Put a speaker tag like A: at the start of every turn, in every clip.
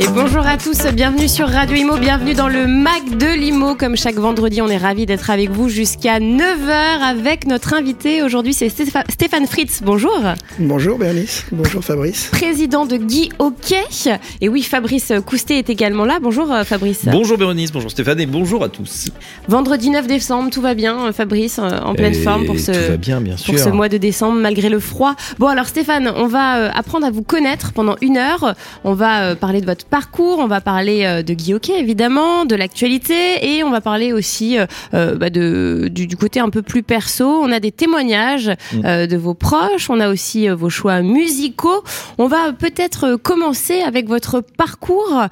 A: Et bonjour à tous, bienvenue sur Radio Imo, bienvenue dans le Mac de l'Imo. Comme chaque vendredi, on est ravis d'être avec vous jusqu'à 9h avec notre invité. Aujourd'hui, c'est Stéphane Fritz. Bonjour.
B: Bonjour Bernice, bonjour Fabrice.
A: Président de Guy Hockey. Et oui, Fabrice Coustet est également là. Bonjour euh, Fabrice.
C: Bonjour Bérénice, bonjour Stéphane et bonjour à tous.
A: Vendredi 9 décembre, tout va bien Fabrice, euh, en pleine forme pour ce,
C: tout va bien, bien sûr.
A: pour ce mois de décembre malgré le froid. Bon alors Stéphane, on va euh, apprendre à vous connaître pendant une heure. On va parler de votre parcours, on va parler euh, de Guy Hockey évidemment, de l'actualité et on va parler aussi euh, euh, bah, de, du, côté un peu plus perso. On a des témoignages mm. de vos proches, on a aussi vos choix musicaux. On va peut-être commencer avec votre parcours,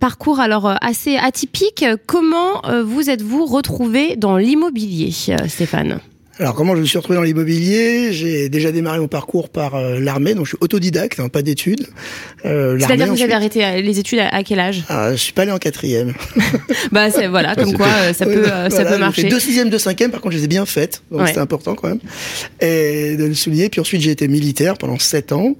A: parcours alors assez atypique. Comment vous êtes-vous retrouvé dans l'immobilier, Stéphane?
B: Alors comment je me suis retrouvé dans l'immobilier? J'ai déjà démarré mon parcours par euh, l'armée, donc je suis autodidacte, hein, pas d'études.
A: Euh, C'est-à-dire que vous avez arrêté euh, les études à, quel âge?
B: Ah, Je suis pas allé en quatrième.
A: bah c'est voilà, comme quoi euh, ça peut ça peut marcher.
B: Deux sixièmes, deux cinquièmes, par contre je les ai bien faites, donc c'était important quand même, et de le souligner. Puis ensuite j'ai été militaire pendant sept ans.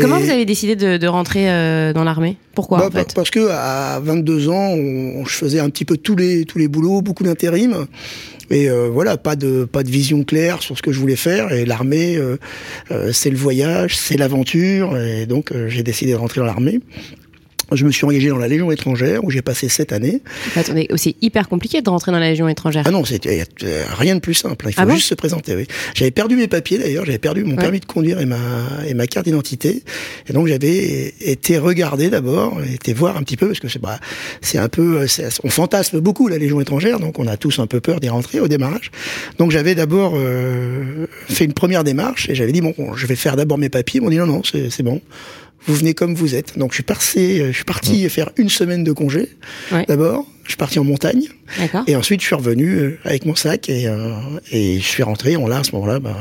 A: Comment vous avez décidé de, de rentrer dans l'armée? Pourquoi bah, en fait?
B: Parce que à 22 ans, on, je faisais un petit peu tous les tous les boulots, beaucoup d'intérim. Et euh, voilà, pas de pas de vision claire sur ce que je voulais faire. Et l'armée, euh, euh, c'est le voyage, c'est l'aventure. Et donc j'ai décidé de rentrer dans l'armée. Je me suis engagé dans la Légion étrangère où j'ai passé sept années.
A: Attendez, c'est hyper compliqué de rentrer dans la Légion étrangère.
B: Ah non, c'était rien de plus simple. Il faut ah juste se présenter. Oui. J'avais perdu mes papiers d'ailleurs, j'avais perdu mon permis de conduire et ma et ma carte d'identité. Et donc j'avais été regardé d'abord, été voir un petit peu parce que c'est bah, c'est un peu, on fantasme beaucoup la Légion étrangère, donc on a tous un peu peur d'y rentrer au démarrage. Donc j'avais d'abord euh, fait une première démarche et j'avais dit bon, je vais faire d'abord mes papiers. Ils m'ont dit non non, c'est bon vous venez comme vous êtes. Donc je suis parti, je suis parti faire une semaine de congé d'abord. Je suis parti en montagne et ensuite je suis revenu euh, avec mon sac et, euh, et je suis rentré. On l'a à ce moment-là, ben,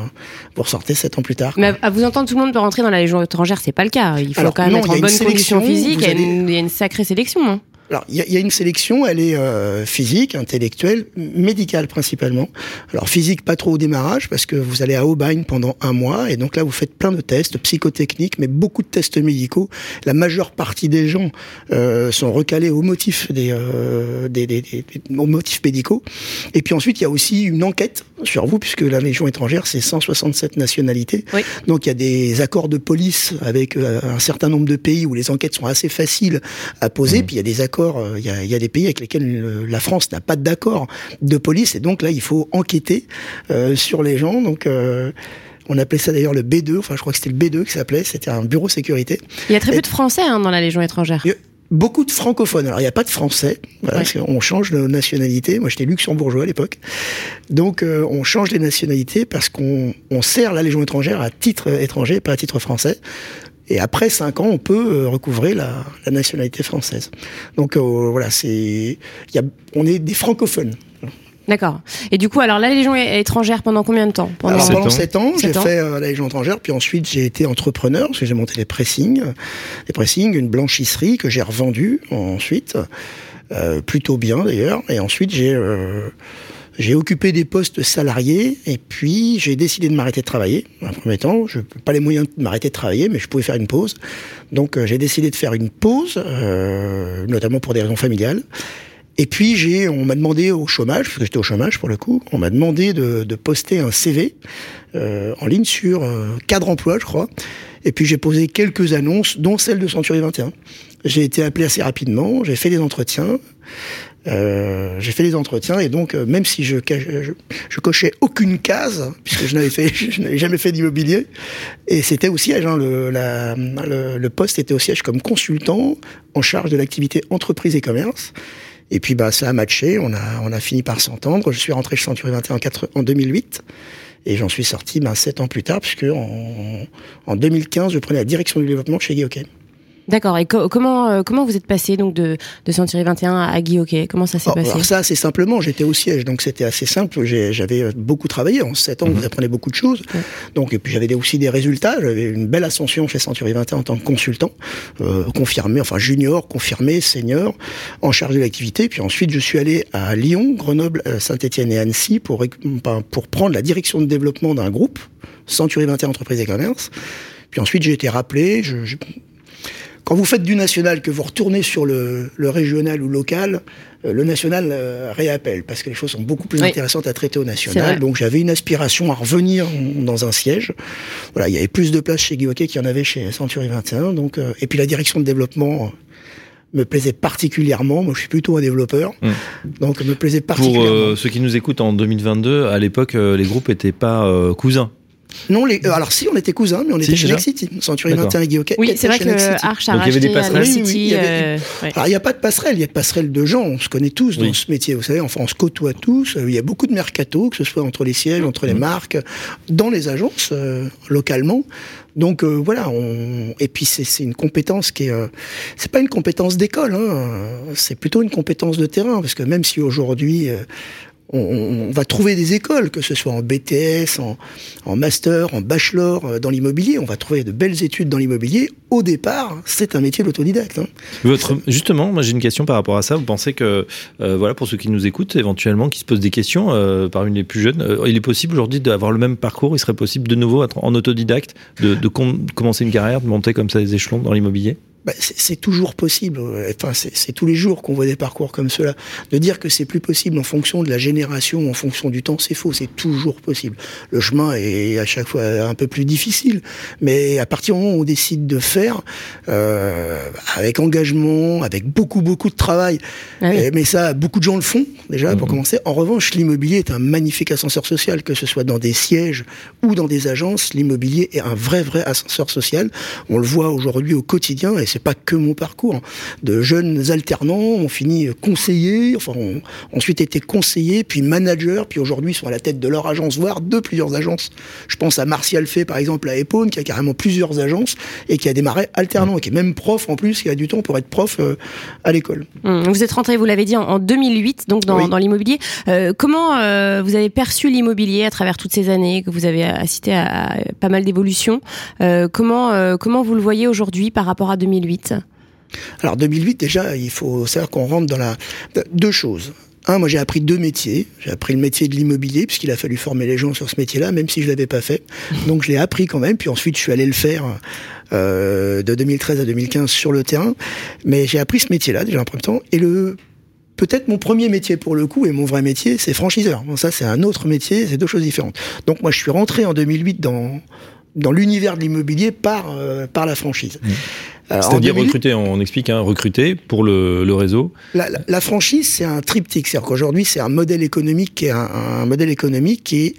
B: vous ressortez sept ans plus tard.
A: Mais à vous entendre, tout le monde peut rentrer dans la Légion étrangère, c'est pas le cas. Il faut quand même être en bonne condition physique. Il y a une sacrée sélection. Hein.
B: Alors, il y, a une sélection, elle est euh, physique, intellectuelle, médicale principalement. Alors, physique pas trop au démarrage, parce que vous allez à Aubagne pendant un mois, et donc là, vous faites plein de tests psychotechniques, mais beaucoup de tests médicaux. La majeure partie des gens euh, sont recalés au motif des, euh, des, des, des, aux motifs médicaux. Et puis ensuite, il y a aussi une enquête sur vous, puisque la Légion étrangère, c'est 167 nationalités. Oui. Donc, il y a des accords de police avec euh, un certain nombre de pays où les enquêtes sont assez faciles à poser, mmh. puis il y a des accords euh, il y a, des pays avec lesquels la France n'a pas d'accord de police, et donc là, il faut enquêter euh, sur les gens. Donc euh, on appelait ça d'ailleurs le B2, enfin je crois que c'était le B2 qui s'appelait, c'était un bureau sécurité.
A: Il y a très peu de Français hein, dans la Légion étrangère.
B: beaucoup de francophones. Alors il n'y a pas de Français, on change de nationalité. Moi j'étais luxembourgeois à l'époque, donc on change les nationalités parce qu'on sert la Légion étrangère à titre étranger, pas à titre français. Et après cinq ans, on peut euh, recouvrer la, la nationalité française. Donc euh, voilà, c'est, y a, on est des francophones.
A: D'accord. Et du coup, alors la Légion étrangère pendant combien de temps?
B: Pendant, alors, pendant 7 ans, j'ai fait euh, la Légion étrangère, puis ensuite j'ai été entrepreneur, parce que j'ai monté des pressings, des pressings, une blanchisserie que j'ai revendue ensuite, euh, plutôt bien d'ailleurs, et ensuite j'ai euh, j'ai occupé des postes salariés et puis j'ai décidé de m'arrêter de travailler. En premier temps, je n'ai pas les moyens de m'arrêter de travailler, mais je pouvais faire une pause. Donc euh, j'ai décidé de faire une pause, euh, notamment pour des raisons familiales. Et puis j'ai, on m'a demandé au chômage, parce que j'étais au chômage pour le coup, on m'a demandé de, de, poster un CV euh, en ligne sur euh, cadre emploi, je crois. Et puis j'ai posé quelques annonces, dont celle de Century 21. J'ai été appelé assez rapidement, j'ai fait des entretiens. Euh, j'ai fait des entretiens et donc euh, même si je, je, je, cochais aucune case puisque je n'avais fait je n'avais jamais fait d'immobilier et c'était au siège hein, le, le, le, poste était au siège comme consultant en charge de l'activité entreprise et commerce. Et puis bah ça a matché on a on a fini par s'entendre. Je suis rentré chez Century 21 en, en 2008 et j'en suis sorti ben, sept ans plus tard puisque en, en 2015 je prenais la direction du développement chez Guy
A: D'accord. Et comment euh, comment vous êtes passé donc de de Century 21 à Guy Hockey? Comment ça s'est passé?
B: Alors ça, c'est simplement, j'étais au siège, donc c'était assez simple. J'avais beaucoup travaillé en 7 ans, vous mhm. apprenez beaucoup de choses. Donc et puis j'avais aussi des résultats. J'avais une belle ascension chez Century 21 en tant que consultant, euh, confirmé, enfin junior, confirmé, senior, en charge de l'activité. Puis ensuite, je suis allé à Lyon, Grenoble, euh, Saint-Étienne et Annecy pour pour prendre la direction de développement d'un groupe, Century 21 Entreprises et Commerce. Puis ensuite, j'ai été rappelé. Je, je, quand vous faites du national, que vous retournez sur le, le régional ou local, euh, le national euh, réappelle parce que les choses sont beaucoup plus intéressantes à traiter au national. Donc j'avais une aspiration à revenir dans un siège. Voilà, il y avait plus de place chez Guy qu'il y en avait chez Century 21. Donc euh, et puis la direction de développement me plaisait particulièrement. Moi, je suis plutôt un développeur, mmh. donc me plaisait particulièrement.
C: Pour ceux qui nous écoutent en 2022, à l'époque, les groupes n'étaient pas cousins.
B: Non, les, euh, alors si, on était cousins, mais on était chez Nexity. Century 21 et Guy
A: Oui, c'est vrai que Arch a racheté Nexity.
B: Alors, il n'y a pas de passerelle, il y a de passerelle de gens. On se connaît tous dans ce métier, vous savez. Enfin, on se côtoie tous. Il y a beaucoup de mercato, que ce soit entre les sièges, entre les mm. marques, dans les agences, euh, localement. Donc euh, voilà, on... et puis c'est une compétence qui est, c'est pas une compétence d'école, hein. c'est plutôt une compétence de terrain, parce que même si aujourd'hui on, va trouver des écoles, que ce soit en BTS, en, master, en bachelor, euh, dans l'immobilier. On va trouver de belles études dans l'immobilier. Au départ, c'est un métier d'autodidacte. Hein.
C: Justement, moi j'ai une question par rapport à ça. Vous pensez que, euh, voilà, pour ceux qui nous écoutent, éventuellement, qui se posent des questions, euh, parmi les plus jeunes, il est possible aujourd'hui d'avoir le même parcours. Il serait possible de nouveau, en autodidacte, de, de commencer une carrière, de monter comme ça les échelons dans l'immobilier?
B: Bah, c'est toujours possible. Enfin, c'est tous les jours qu'on voit des parcours comme cela. De dire que c'est plus possible en fonction de la génération, en fonction du temps, c'est faux. C'est toujours possible. Le chemin est à chaque fois un peu plus difficile, mais à partir du moment où on décide de faire, euh, avec engagement, avec beaucoup beaucoup de travail, ah mais ça, beaucoup de gens le font déjà pour mmh. commencer. En revanche, l'immobilier est un magnifique ascenseur social, que ce soit dans des sièges ou dans des agences. L'immobilier est un vrai vrai ascenseur social. On le voit aujourd'hui au quotidien et c'est pas que mon parcours. De jeunes alternants ont fini conseillers, enfin, ont ensuite été conseillers, puis managers, puis aujourd'hui sont à la tête de leur agence, voire de plusieurs agences. Je pense à Martial Fay, par exemple, à Epone, qui a carrément plusieurs agences et qui a démarré alternant, et qui est même prof en plus, qui a du temps pour être prof euh, à l'école.
A: Hum, vous êtes rentré, vous l'avez dit, en, 2008, donc dans, dans l'immobilier. Euh, comment euh, vous avez perçu l'immobilier à travers toutes ces années, que vous avez assisté à, à pas mal d'évolutions? Comment comment vous le voyez aujourd'hui par rapport à 2008
B: alors 2008 déjà, il faut savoir qu'on rentre dans la deux choses. Un, moi j'ai appris deux métiers. J'ai appris le métier de l'immobilier puisqu'il a fallu former les gens sur ce métier-là, même si je l'avais pas fait. Donc je l'ai appris quand même. Puis ensuite je suis allé le faire euh, de 2013 à 2015 sur le terrain. Mais j'ai appris ce métier-là déjà en premier temps. Et le peut-être mon premier métier pour le coup et mon vrai métier, c'est franchiseur. Bon, ça c'est un autre métier, c'est deux choses différentes. Donc moi je suis rentré en 2008 dans dans l'univers de l'immobilier par euh, par la franchise. Mmh.
C: C'est-à-dire recruter, on explique, hein, recruter pour le, le réseau.
B: La, la, la franchise, c'est un triptyque. C'est-à-dire qu'aujourd'hui, c'est un modèle économique qui est un, un modèle économique qui est,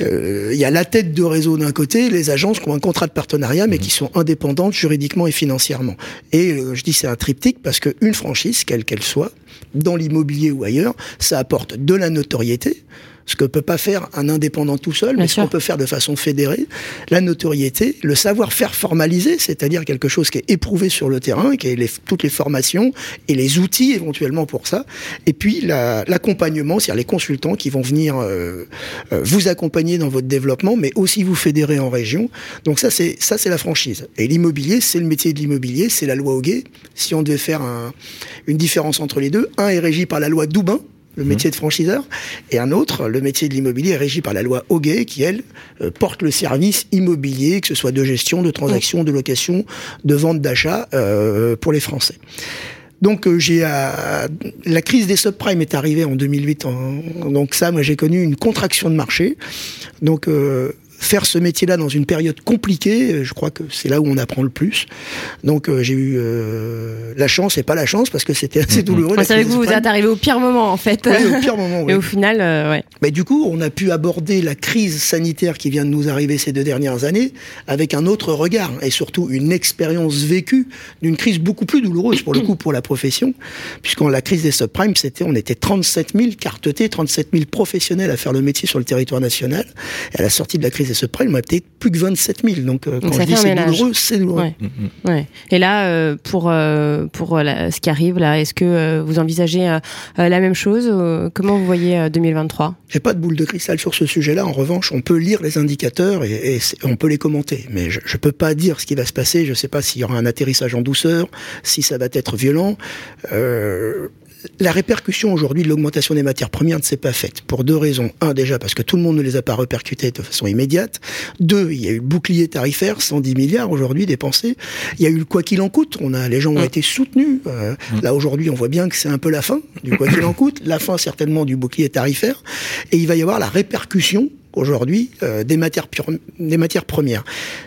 B: euh, il y a la tête de réseau d'un côté, les agences qui ont un contrat de partenariat, mais mmh. qui sont indépendantes juridiquement et financièrement. Et euh, je dis c'est un triptyque parce qu'une franchise, quelle qu'elle soit, dans l'immobilier ou ailleurs, ça apporte de la notoriété, ce que peut pas faire un indépendant tout seul, mais ce qu'on peut faire de façon fédérée, la notoriété, le savoir-faire formalisé, c'est-à-dire quelque chose qui est éprouvé sur le terrain, qui est les, toutes les formations et les outils éventuellement pour ça, et puis l'accompagnement, c'est-à-dire les consultants qui vont venir euh, euh, vous accompagner dans votre développement, mais aussi vous fédérer en région. Donc ça, c'est ça, c'est la franchise. Et l'immobilier, c'est le métier de l'immobilier, c'est la loi Hoguet. Si on devait faire un, une différence entre les deux, un est régi par la loi Doubin, le métier de franchiseur, et un autre, le métier de l'immobilier, régi par la loi Hoguet, qui, elle, euh, porte le service immobilier, que ce soit de gestion, de transaction, de location, de vente, d'achat, euh, pour les Français. Donc euh, j'ai la crise des subprimes est arrivée en 2008. donc ça, moi j'ai connu une contraction de marché. Donc faire ce métier-là dans une période compliquée, euh, je crois que c'est là où on apprend le plus. Donc euh, j'ai eu euh, la chance et pas la chance parce que c'était assez mm-hmm. douloureux.
A: Vous que vous, êtes arrivé au pire moment en fait.
B: Oui, au pire moment.
A: Et au final, ouais.
B: Mais du coup, on a pu aborder la crise sanitaire qui vient de nous arriver ces deux dernières années avec un autre regard et surtout une expérience vécue d'une crise beaucoup plus douloureuse pour le coup pour la profession, puisqu'en la crise des subprimes, c'était on était 37 000 cartetés, 37 000 professionnels à faire le métier sur le territoire national. Et à la sortie de la crise et ce prêt, il m'a peut-être plus que 27 000. Donc, quand je dis c'est douloureux, c'est douloureux.
A: Ouais. Et là, pour, pour ce qui arrive, là, est-ce que vous envisagez la même chose Comment vous voyez 2023
B: J'ai pas de boule de cristal sur ce sujet-là. En revanche, on peut lire les indicateurs et, on peut les commenter. Mais je, je peux pas dire ce qui va se passer. Je sais pas s'il y aura un atterrissage en douceur, si ça va être violent. La répercussion aujourd'hui de l'augmentation des matières premières ne s'est pas faite pour deux raisons. Un, déjà parce que tout le monde ne les a pas répercutées de façon immédiate. Deux, il y a eu le bouclier tarifaire, 110 milliards aujourd'hui dépensés. Il y a eu le quoi qu'il en coûte. On a, les gens ont été soutenus. Euh, là aujourd'hui, on voit bien que c'est un peu la fin du quoi qu'il en coûte, la fin certainement du bouclier tarifaire, et il va y avoir la répercussion aujourd'hui euh, des matières des matières premières.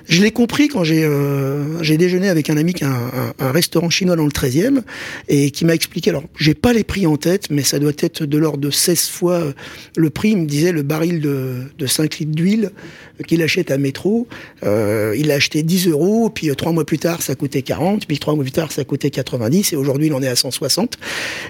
B: Je l'ai compris quand j'ai euh, j'ai déjeuné avec un ami qui a un, un, restaurant chinois dans le 13e et qui m'a expliqué alors j'ai pas les prix en tête mais ça doit être de l'ordre de 16 fois euh, le prix, il me disait le baril de, de 5 litres d'huile qu'il achète à métro, euh, il l'a acheté 10 euros, puis trois mois plus tard ça coûtait 40, puis trois mois plus tard ça coûtait 90 et aujourd'hui il en est à 160.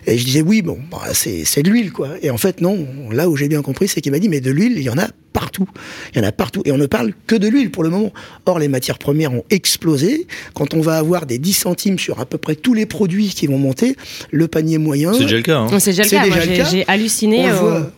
B: Et je disais oui bon bah, c'est de l'huile quoi. Et en fait non, là où j'ai bien compris c'est qu'il m'a dit mais de l'huile il y en a partout. Il y en a partout. Et on ne parle que de l'huile pour le moment. Or, les matières premières ont explosé. Quand on va avoir des 10 centimes sur à peu près tous les produits qui vont monter, le panier moyen.
C: C'est déjà le cas. Hein.
A: C'est déjà le cas. J'ai halluciné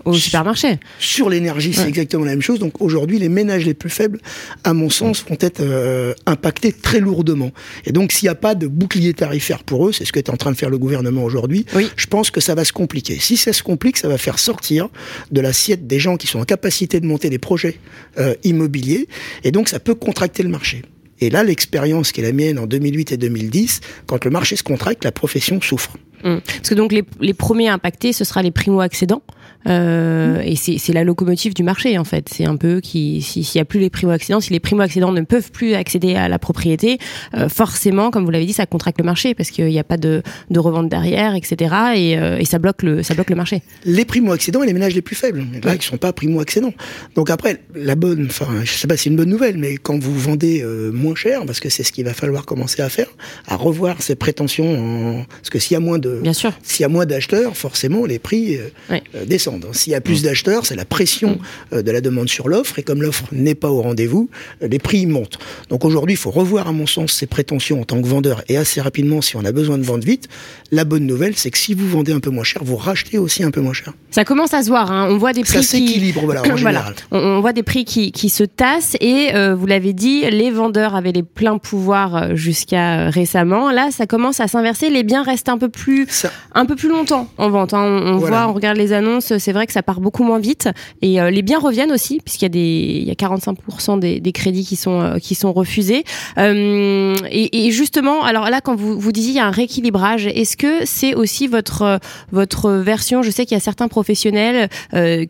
A: au, supermarché.
B: Sur l'énergie, c'est exactement la même chose. Donc aujourd'hui, les ménages les plus faibles, à mon sens, vont être euh, impactés très lourdement. Et donc, s'il n'y a pas de bouclier tarifaire pour eux, c'est ce que est en train de faire le gouvernement aujourd'hui, je pense que ça va se compliquer. Si ça se complique, ça va faire sortir de l'assiette des gens qui sont en capacité de monter des projets euh, immobiliers, et donc ça peut contracter le marché. Et là, l'expérience qui est la mienne en 2008 et 2010, quand le marché se contracte, la profession souffre.
A: Hum. Parce que donc les, les premiers impactés, ce sera les primo-accédants euh, et c'est la locomotive du marché en fait. C'est un peu qui s'il n'y a plus les primo-accédants, si les primo-accédants ne peuvent plus accéder à la propriété, euh, forcément, comme vous l'avez dit, ça contracte le marché parce qu'il n'y a pas de, de, revente derrière, etc. Et, euh, et, ça bloque le ça bloque le marché.
B: Les primo-accédants et les ménages les plus faibles, là, qui sont pas primo-accédants. Donc après, la bonne, enfin, je sais pas si c'est une bonne nouvelle, mais quand vous vendez euh, moins cher, parce que c'est ce qu'il va falloir commencer à faire, à revoir ses prétentions, en... parce que s'il y a moins de, s'il y a moins d'acheteurs, forcément les prix ouais. descendent. S'il y a plus mm. d'acheteurs, c'est la pression mm. euh, de la demande sur l'offre, et comme l'offre n'est pas au rendez-vous, euh, les prix montent. Donc aujourd'hui, il faut revoir, à mon sens, ses prétentions en tant que vendeur, et assez rapidement, si on a besoin de vendre vite. La bonne nouvelle, c'est que si vous vendez un peu moins cher, vous rachetez aussi un peu moins cher.
A: Ça commence à se voir. Hein. On voit des prix
B: ça s'équilibre, voilà, en général.
A: On, voit des prix qui, qui se tassent, et euh, vous l'avez dit, les vendeurs avaient les pleins pouvoirs jusqu'à récemment. Là, ça commence à s'inverser. Les biens restent un peu plus, un peu plus longtemps en vente. Hein. On, on voit, on regarde les annonces c'est vrai que ça part beaucoup moins vite. Et euh, les biens reviennent aussi puisqu'il y a des il y a 45% des, crédits qui sont euh, qui sont refusés. Euh, et, justement alors là quand vous vous disiez il y a un rééquilibrage est-ce que c'est aussi votre votre version? Je sais qu'il y a certains professionnels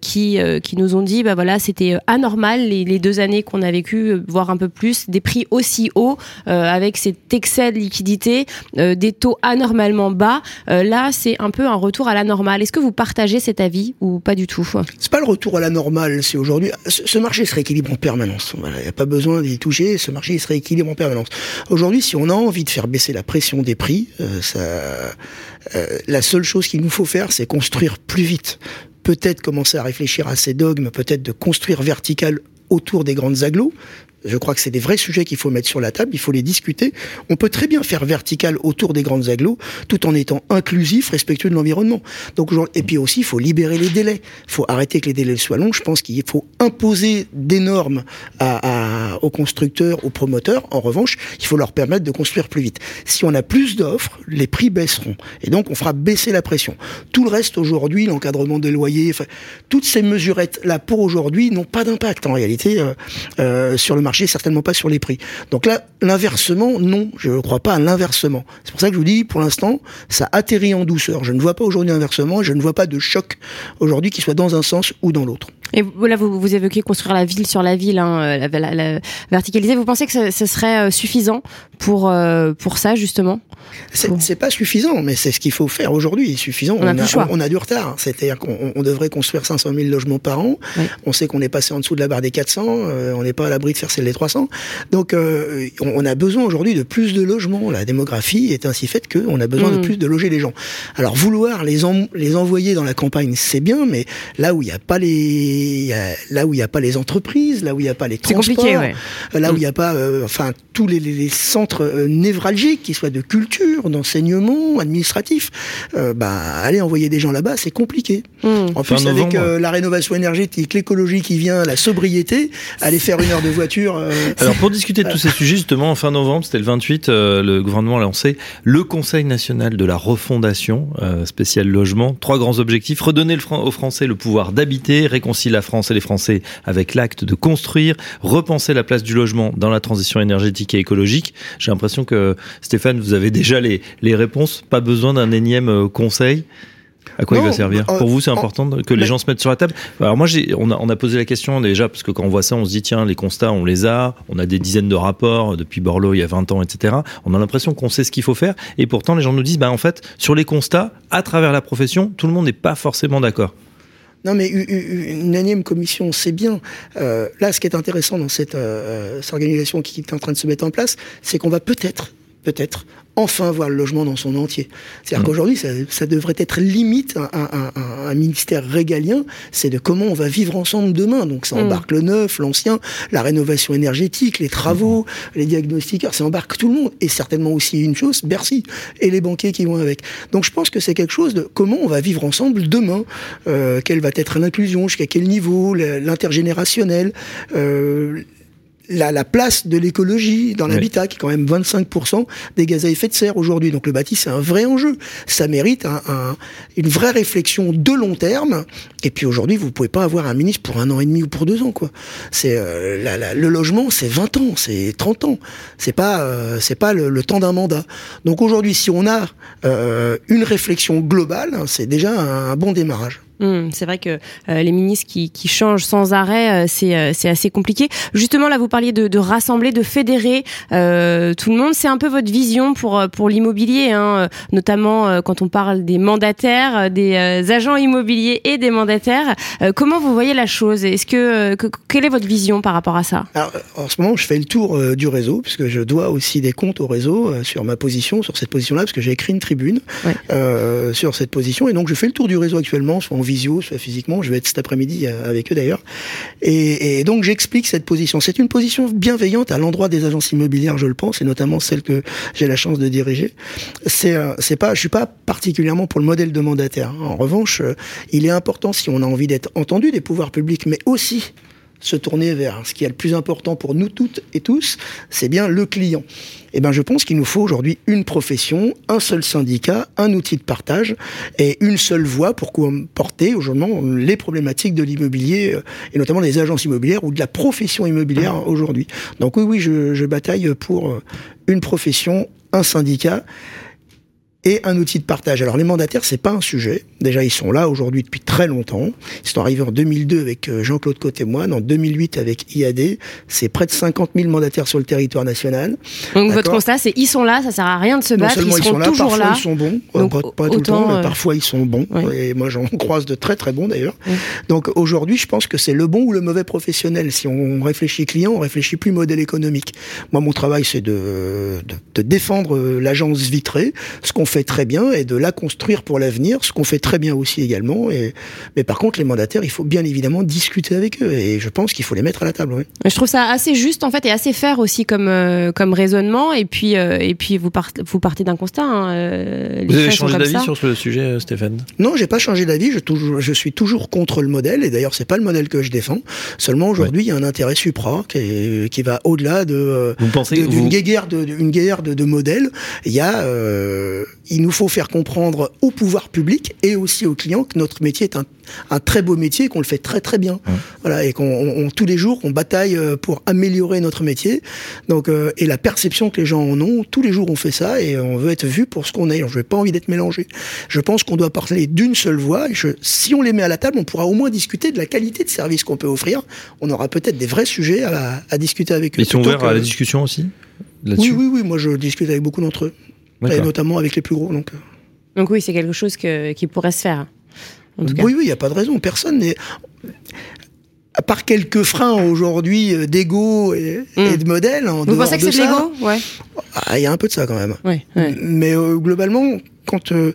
A: qui qui nous ont dit bah voilà c'était anormal les, deux années qu'on a vécu voire un peu plus des prix aussi hauts avec cet excès de liquidité des taux anormalement bas. Là c'est un peu un retour à la normale. Est-ce que vous partagez cet avis? Ou pas du tout
B: C'est pas le retour à la normale. C'est aujourd'hui, ce marché se rééquilibre en permanence. Il n'y a pas besoin d'y toucher. Ce marché se rééquilibre en permanence. Aujourd'hui, si on a envie de faire baisser la pression des prix, euh, euh, la seule chose qu'il nous faut faire, c'est construire plus vite. Peut-être commencer à réfléchir à ces dogmes, peut-être de construire vertical autour des grandes agglos, je crois que c'est des vrais sujets qu'il faut mettre sur la table, il faut les discuter. On peut très bien faire vertical autour des grandes agglos, tout en étant inclusif, respectueux de l'environnement. Donc, et puis aussi, il faut libérer les délais. Il faut arrêter que les délais soient longs. Je pense qu'il faut imposer des normes aux constructeurs, aux promoteurs. En revanche, il faut leur permettre de construire plus vite. Si on a plus d'offres, les prix baisseront. Et donc, on fera baisser la pression. Tout le reste aujourd'hui, l'encadrement des loyers, toutes ces mesurettes-là pour aujourd'hui n'ont pas d'impact en réalité euh, euh, sur le marché certainement pas sur les prix. Donc là, l'inversement, non, je ne crois pas à l'inversement. C'est pour ça que je vous dis, pour l'instant, ça atterrit en douceur. Je ne vois pas aujourd'hui inversement, je ne vois pas de choc aujourd'hui qui soit dans un sens ou dans l'autre.
A: Et voilà, vous, vous évoquez construire la ville sur la ville, hein, la, la, verticaliser. Vous pensez que ce, ce serait euh, suffisant pour, euh, pour ça, justement?
B: C'est pas suffisant, mais c'est ce qu'il faut faire aujourd'hui. Suffisant.
A: On, a,
B: on, a, du retard. C'est-à-dire qu'on devrait construire 500 000 logements par an. On sait qu'on est passé en dessous de la barre des 400. Euh, on n'est pas à l'abri de faire celle des 300. Donc, euh, on, a besoin aujourd'hui de plus de logements. La démographie est ainsi faite qu'on a besoin de mm. plus de loger les gens. Alors, vouloir les, les envoyer dans la campagne, c'est bien, mais là où il n'y a pas les, là où il a pas les entreprises, là où il n'y a pas les transports, là où il n'y a pas, enfin, tous les, les centres névralgiques, qui soient de culture, d'enseignement, administratif, euh, bah, aller envoyer des gens là-bas, c'est compliqué. Hmm. En plus, avec euh, la rénovation énergétique, l'écologie qui vient, la sobriété, aller faire une heure de voiture. Euh,
C: Alors, pour discuter de tous ces sujets, justement, en fin novembre, c'était le 28, le gouvernement a lancé le Conseil national de la refondation, spécial logement. Trois grands objectifs redonner aux Français le pouvoir d'habiter, réconcilier la France et les Français avec l'acte de construire, repenser la place du logement dans la transition énergétique et écologique. J'ai l'impression que Stéphane, vous avez déjà les, les réponses, pas besoin d'un énième euh, conseil à quoi il va servir euh, Pour vous, c'est important que les gens se mettent sur la table. Alors moi, on a, on a posé la question déjà parce que quand on voit ça, on se dit tiens, les constats, on les a. On a des dizaines de rapports depuis Borloo il y a 20 ans, etc. On a l'impression qu'on sait ce qu'il faut faire, et pourtant les gens nous disent bah en fait, sur les constats, à travers la profession, tout le monde n'est pas forcément d'accord.
B: Non, mais une énième commission, c'est bien. Euh, là, ce qui est intéressant dans cette, cette organisation qui est en train de se mettre en place, c'est qu'on va peut-être peut-être enfin voir le logement dans son entier. C'est-à-dire mmh. qu'aujourd'hui, ça, devrait être limite un, ministère régalien, c'est de comment on va vivre ensemble demain. Donc ça mmh. embarque le neuf, l'ancien, la rénovation énergétique, les travaux, mmh. les diagnostiqueurs, ça embarque tout le monde. Et certainement aussi une chose, Bercy, et les banquiers qui vont avec. Donc je pense que c'est quelque chose de comment on va vivre ensemble demain, euh, quelle va être l'inclusion, jusqu'à quel niveau, l'intergénérationnel, euh, la, place de l'écologie dans l'habitat, qui est quand même 25% des gaz à effet de serre aujourd'hui. Donc le bâti, c'est un vrai enjeu. Ça mérite un, une vraie réflexion de long terme. Et puis aujourd'hui, vous pouvez pas avoir un ministre pour un an et demi ou pour deux ans. quoi. C'est euh, Le logement, c'est 20 ans, c'est 30 ans. C'est pas, euh, c'est pas le, temps d'un mandat. Donc aujourd'hui, si on a euh, une réflexion globale, c'est déjà un bon démarrage.
A: Hum, c'est vrai que euh, les ministres qui, qui, changent sans arrêt, euh, c'est euh, c'est assez compliqué. Justement, là, vous parliez de, de rassembler, de fédérer tout le monde. C'est un peu votre vision pour pour l'immobilier, hein, notamment quand on parle des mandataires, des agents immobiliers et des mandataires. comment vous voyez la chose? Est-ce que, quelle est votre vision par rapport à ça?
B: Alors, En ce moment, je fais le tour du réseau puisque je dois aussi des comptes au réseau sur ma position, sur cette position-là, parce que j'ai écrit une tribune sur cette position, et donc je fais le tour du réseau actuellement, soit visio, soit physiquement. Je vais être cet après-midi euh, avec eux d'ailleurs. Et, donc j'explique cette position. C'est une position bienveillante à l'endroit des agences immobilières, je le pense, et notamment celle que j'ai la chance de diriger. C'est, euh, c'est pas, je suis pas particulièrement pour le modèle de mandataire. En revanche, euh, il est important si on a envie d'être entendu des pouvoirs publics, mais aussi se tourner vers ce qui est le plus important pour nous toutes et tous, c'est bien le client. Eh ben, je pense qu'il nous faut aujourd'hui une profession, un seul syndicat, un outil de partage et une seule voix pour porter aujourd'hui les problématiques de l'immobilier euh, et notamment des agences immobilières ou de la profession immobilière aujourd'hui. Donc oui, oui, je, bataille pour euh, une profession, un syndicat et un outil de partage. Alors les mandataires, c'est pas un sujet. Déjà, ils sont là aujourd'hui depuis très longtemps. Ils sont arrivés en 2002 avec euh, Jean-Claude Côté-Moine, en 2008 avec IAD. C'est près de 50 000 mandataires sur le territoire national.
A: Donc votre constat, c'est ils sont là, ça sert à rien de se battre.
B: ils,
A: sont
B: là,
A: toujours
B: parfois
A: là.
B: ils sont bons, euh, pas, tout le temps, mais euh, parfois ils sont bons. Et moi, j'en croise de très très bons d'ailleurs. Donc aujourd'hui, je pense que c'est le bon ou le mauvais professionnel. Si on réfléchit client, on réfléchit plus modèle économique. Moi, mon travail, c'est de, de, de défendre l'agence vitrée, ce qu'on fait très bien, et de la construire pour l'avenir, ce qu'on fait très bien aussi également. Et, mais par contre, les mandataires, il faut bien évidemment discuter avec eux, et je pense qu'il faut les mettre à la table.
A: Je trouve ça assez juste en fait et assez faire aussi comme euh, comme raisonnement. Et puis euh, et puis vous partez vous partez d'un constat. Hein,
C: euh, vous avez changé d'avis sur ce sujet, Stéphane?
B: Non, j'ai pas changé d'avis. Je, toujours, je suis toujours contre le modèle, et d'ailleurs, c'est pas le modèle que je défends. Seulement aujourd'hui, il y a un intérêt supra qui, qui va au-delà de d'une guerre de, une guerre de, de modèles. Il y a il nous faut faire comprendre au pouvoir public et aussi aux clients que notre métier est un, un très beau métier et qu'on le fait très très bien. Voilà, et qu'on tous les jours on bataille euh, pour améliorer notre métier. Donc euh, et la perception que les gens en ont, tous les jours on fait ça et on veut être vu pour ce qu'on est. Je n'ai pas envie d'être mélangé. Je pense qu'on doit parler d'une seule voix. Et je, si on les met à la table, on pourra au moins discuter de la qualité de service qu'on peut offrir. On aura peut-être des vrais sujets à, à discuter avec eux.
C: Ils sont ouverts à la discussion aussi
B: oui, oui, oui. Moi, je discute avec beaucoup d'entre eux. Et notamment avec les plus gros. Donc,
A: donc oui, c'est quelque chose qui pourrait se faire.
B: Oui, oui, il n'y a pas de raison. Personne n'est à part quelques freins aujourd'hui euh, d'ego et, hmm. de modèle.
A: Vous pensez que c'est de l'ego Ouais.
B: Ah, il y a un peu de ça quand même.
A: Ouais,
B: Mais euh, globalement, quand euh,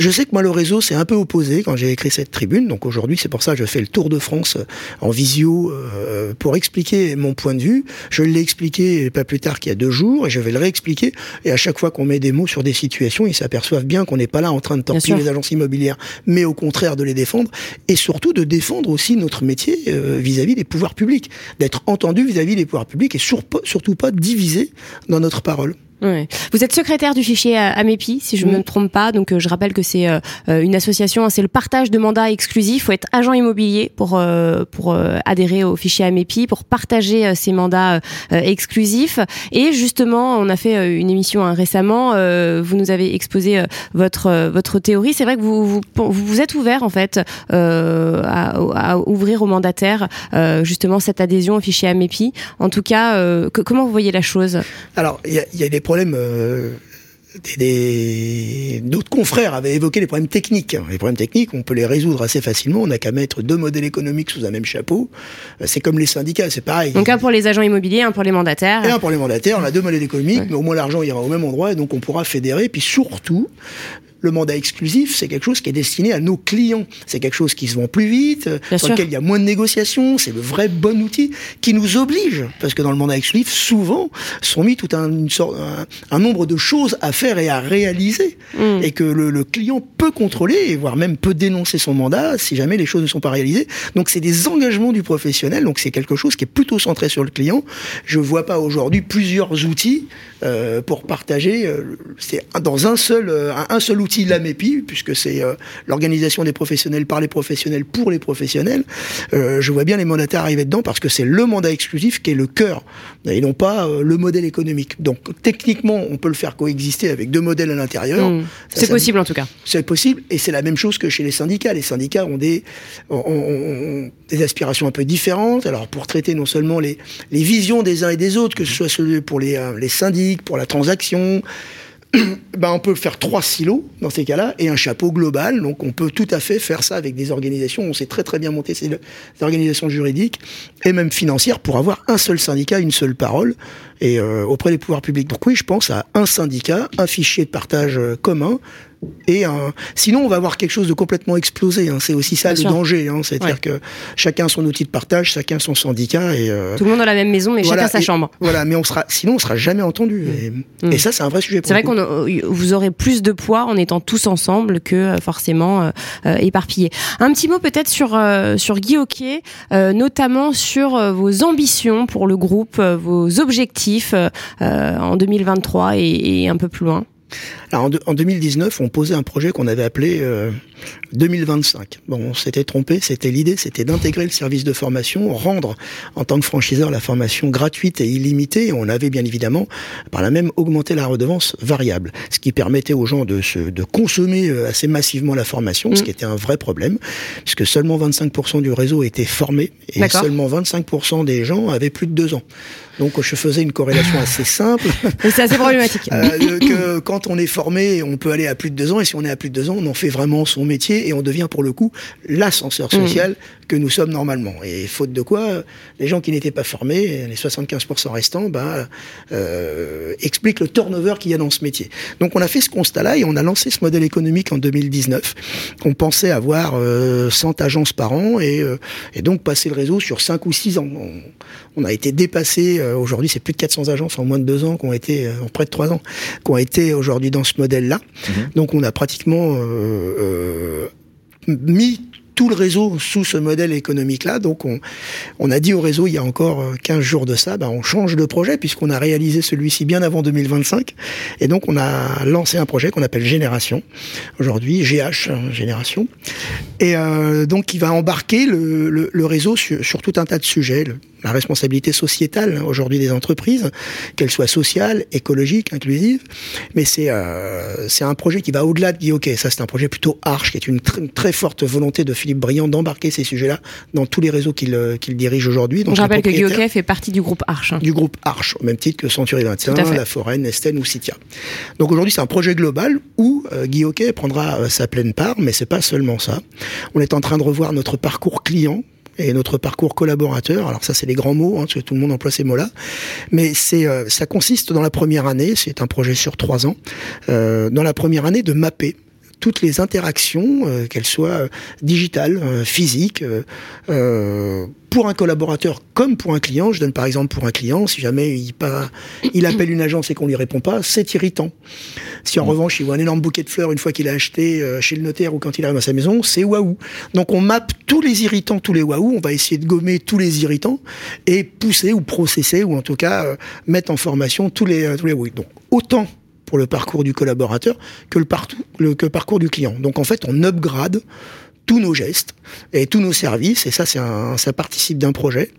B: je sais que moi, le réseau, c'est un peu opposé quand j'ai écrit cette tribune. Donc aujourd'hui, c'est pour ça que je fais le tour de France euh, en visio euh, pour expliquer mon point de vue. Je l'ai expliqué pas plus tard qu'il y a deux jours et je vais le réexpliquer. Et à chaque fois qu'on met des mots sur des situations, ils s'aperçoivent bien qu'on n'est pas là en train de torpiller les agences immobilières, mais au contraire de les défendre et surtout de défendre aussi notre métier euh, vis-à-vis des pouvoirs publics, d'être entendu vis-à-vis des pouvoirs publics et surtout pas divisé dans notre parole.
A: Vous êtes secrétaire du fichier AMEPI, si je ne me trompe pas. Donc, euh, je rappelle que c'est euh, euh, une association, c'est le partage de mandats exclusifs. Il faut être agent immobilier pour pour adhérer au fichier AMEPI, pour partager ces mandats exclusifs. Et justement, on a fait une émission hein, récemment. vous nous avez exposé votre votre théorie. C'est vrai que vous, vous, vous êtes ouvert en fait à, à, ouvrir aux mandataires justement cette adhésion au fichier AMEPI. En tout cas, comment vous voyez la chose?
B: Alors, il y a, y a des problèmes. Euh, d'autres confrères avaient évoqué les problèmes techniques. Les problèmes techniques, on peut les résoudre assez facilement. On n'a qu'à mettre deux modèles économiques sous un même chapeau. Euh, c'est comme les syndicats, c'est pareil.
A: Donc un pour les agents immobiliers, un pour les mandataires.
B: Et un pour les mandataires. On a deux modèles économiques, mais au moins l'argent ira au même endroit et donc on pourra fédérer. Puis surtout, le mandat exclusif, c'est quelque chose qui est destiné à nos clients. C'est quelque chose qui se vend plus vite, Bien sur lequel il y a moins de négociations. C'est le vrai bon outil qui nous oblige, parce que dans le mandat exclusif, souvent, sont mis tout un, une sorte, un, nombre de choses à faire et à réaliser, mm. et que le, le, client peut contrôler, voire même peut dénoncer son mandat si jamais les choses ne sont pas réalisées. Donc c'est des engagements du professionnel. Donc c'est quelque chose qui est plutôt centré sur le client. Je vois pas aujourd'hui plusieurs outils euh, pour partager. Euh, c'est dans un seul, euh, un seul outil l'AMEPI, puisque c'est euh, l'organisation des professionnels par les professionnels pour les professionnels, euh, je vois bien les mandataires arriver dedans parce que c'est le mandat exclusif qui est le cœur, et non pas euh, le modèle économique. Donc techniquement, on peut le faire coexister avec deux modèles à l'intérieur.
A: Mmh. C'est possible en tout cas.
B: C'est possible, et c'est la même chose que chez les syndicats. Les syndicats ont des, ont, des aspirations un peu différentes. Alors pour traiter non seulement les, les visions des uns et des autres, que ce soit pour les, les syndics, pour la transaction, ben, on peut faire trois silos dans ces cas-là et un chapeau global. Donc on peut tout à fait faire ça avec des organisations. On sait très très bien monter ces organisations juridiques et même financières pour avoir un seul syndicat, une seule parole et euh, auprès des pouvoirs publics. Donc oui, je pense à un syndicat, un fichier de partage euh, commun, et sinon, on va avoir quelque chose de complètement explosé. Hein. C'est aussi ça le danger. Hein. C'est-à-dire que chacun son outil de partage, chacun son syndicat. Et,
A: euh, Tout le monde dans la même maison, mais chacun sa chambre.
B: Voilà, mais on sera, sinon on sera jamais entendu. Mm. Et, ça, c'est un vrai sujet.
A: C'est vrai qu'on euh, vous aurez plus de poids en étant tous ensemble que euh, forcément éparpillés. Un petit mot peut-être sur sur Guy Hockey, notamment sur vos ambitions pour le groupe, vos objectifs en 2023 et, et un peu plus loin.
B: Alors en, 2019, on posait un projet qu'on avait appelé 2025. Euh, bon, on s'était trompé, c'était l'idée, c'était d'intégrer le service de formation, rendre en tant que franchiseur la formation gratuite et illimitée. on avait bien évidemment, par là même, augmenté la redevance variable, ce qui permettait aux gens de, se, de consommer euh, assez massivement la formation, ce mm. qui était un vrai problème, puisque seulement 25% du réseau était formé et seulement 25% des gens avaient plus de deux ans. Donc je faisais une corrélation assez simple.
A: c'est assez problématique.
B: euh, que quand on est formé, on peut aller à plus de deux ans, et si on est à plus de deux ans, on en fait vraiment son métier et on devient pour le coup l'ascenseur social mmh. que nous sommes normalement. Et faute de quoi, les gens qui n'étaient pas formés, les 75% restants, bah, euh, expliquent le turnover qu'il y a dans ce métier. Donc on a fait ce constat-là et on a lancé ce modèle économique en 2019. On pensait avoir euh, 100 agences par an et, euh, et, donc passer le réseau sur 5 ou 6 ans. On, on a été dépassé euh, aujourd'hui, c'est plus de 400 agences en moins de deux ans qui ont été, euh, en près de trois ans, qui ont été aujourd'hui dans ce modèle-là. Mhm. Donc on a pratiquement euh, mis tout le réseau sous ce modèle économique-là. Donc on, on, a dit au réseau il y a encore 15 jours de ça, ben on change de projet puisqu'on a réalisé celui-ci bien avant 2025. Et donc on a lancé un projet qu'on appelle Génération, aujourd'hui GH hein, Génération. Et euh, donc il va embarquer le, le, le réseau sur, sur, tout un tas de sujets, la responsabilité sociétale hein, aujourd'hui des entreprises, qu'elles soient sociales, écologiques, inclusives. Mais c'est euh, c'est un projet qui va au-delà de Guy Ça, c'est un projet plutôt arche, qui est une, très forte volonté de Philippe Briand d'embarquer ces sujets-là dans tous les réseaux qu'il euh, qu'il dirige aujourd'hui.
A: Je rappelle que Guy fait partie du groupe Arche. Hein.
B: Du groupe Arche, au même titre que Century 21, La Forêt, Nesten ou Citia. Donc aujourd'hui, c'est un projet global où euh, Guy prendra euh, sa pleine part, mais c'est pas seulement ça. On est en train de revoir notre parcours client et notre parcours collaborateur. Alors ça, c'est les grands mots, hein, parce que tout le monde emploie ces mots-là. Mais c'est, euh, ça consiste dans la première année, c'est un projet sur trois ans, euh, dans la première année de mapper toutes les interactions, euh, qu'elles soient euh, digitales, euh, physiques, pour un collaborateur comme pour un client. Je donne par exemple pour un client, si jamais il, pas, il appelle une agence et qu'on lui répond pas, c'est irritant. Si en mm. revanche il voit un énorme bouquet de fleurs une fois qu'il a acheté chez le notaire ou quand il arrive à sa maison, c'est waouh. Donc on mappe tous les irritants, tous les waouh. On va essayer de gommer tous les irritants et pousser ou processer ou en tout cas mettre en formation tous les tous les oui. Donc autant pour le parcours du collaborateur que le, le, que le parcours du client. Donc en fait, on upgrade tous nos gestes et tous nos services, et ça, c'est ça participe d'un projet.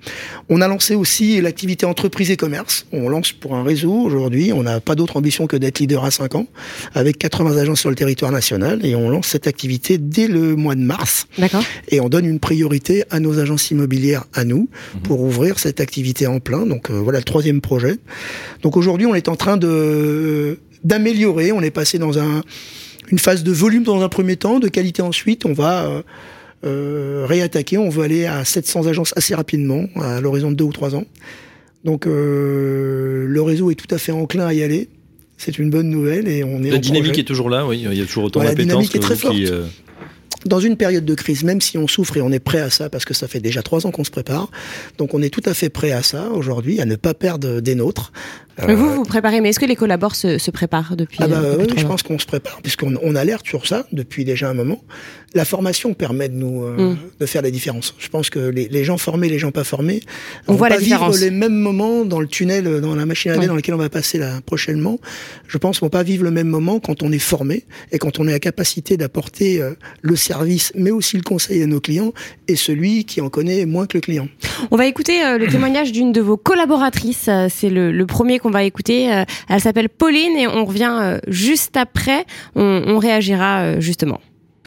B: On a lancé aussi l'activité entreprise et commerce. On lance pour un réseau aujourd'hui. On n'a pas d'autre ambition que d'être leader à 5 ans, avec 80 agences sur le territoire national, et on lance cette activité dès le mois de mars.
A: D'accord.
B: Et on donne une priorité à nos agences immobilières, à nous, mhm. pour ouvrir cette activité en plein. Donc euh, voilà le troisième projet. Donc aujourd'hui, on est en train de d'améliorer. On est passé dans un, une phase de volume dans un premier temps, de qualité ensuite. On va euh, euh, réattaquer. On veut aller à 700 agences assez rapidement, à l'horizon de deux ou trois ans. Donc euh, le réseau est tout à fait enclin à y aller. C'est une bonne nouvelle et on est.
C: La dynamique est toujours là, oui. Il y a toujours autant d'appétence. La dynamique est très forte.
B: dans une période de crise, même si on souffre et on est prêt à ça, parce que ça fait déjà trois ans qu'on se prépare, donc on est tout à fait prêt à ça aujourd'hui, à ne pas perdre des nôtres,
A: mais vous, vous préparez, mais est-ce que les collaborateurs se, se préparent depuis
B: Ah bah euh, oui, je pense qu'on se prépare, puisqu'on on alerte sur ça depuis déjà un moment. La formation permet de nous euh, mm. de faire la différence. Je pense que les, les, gens formés, les gens pas formés,
A: on voit
B: pas
A: la
B: vivre les mêmes moments dans le tunnel, euh, dans la machine à laver dans laquelle on va passer là prochainement. Je pense qu'on va pas vivre le même moment quand on est formé et quand on est à capacité d'apporter le service, mais aussi le conseil à nos clients et celui qui en connaît moins que le client.
A: On va écouter le témoignage d'une de vos collaboratrices. C'est le, le premier qu'on va écouter. Euh, elle s'appelle Pauline et on revient euh, juste après. On, réagira euh, justement.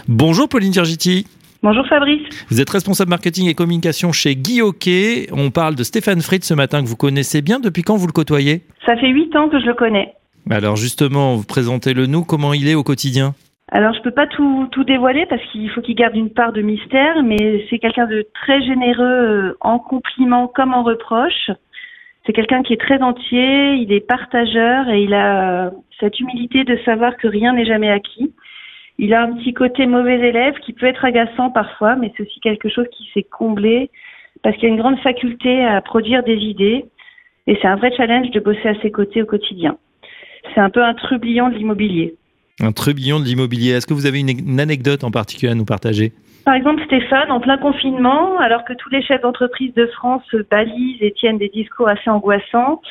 C: Bonjour Pauline Girgiti.
D: Bonjour Fabrice.
C: Vous êtes responsable marketing et communication chez Guy Hockey. On parle de Stéphane Fritz ce matin que vous connaissez bien. Depuis quand vous le côtoyez?
D: Ça fait huit ans que je le connais.
C: Alors justement, vous présentez-le nous. Comment il est au quotidien?
D: Alors je peux pas tout, tout dévoiler parce qu'il faut qu'il garde une part de mystère, mais c'est quelqu'un de très généreux en compliments comme en reproches. C'est quelqu'un qui est très entier, il est partageur et il a cette humilité de savoir que rien n'est jamais acquis. Il a un petit côté mauvais élève qui peut être agaçant parfois, mais c'est aussi quelque chose qui s'est comblé parce qu'il a une grande faculté à produire des idées et c'est un vrai challenge de bosser à ses côtés au quotidien. C'est un peu un trublion de l'immobilier.
C: Un trublion de l'immobilier. Est-ce que vous avez une anecdote en particulier à nous partager?
D: Par exemple, Stéphane, en plein confinement, alors que tous les chefs d'entreprise de France se balisent et tiennent des discours assez angoissants,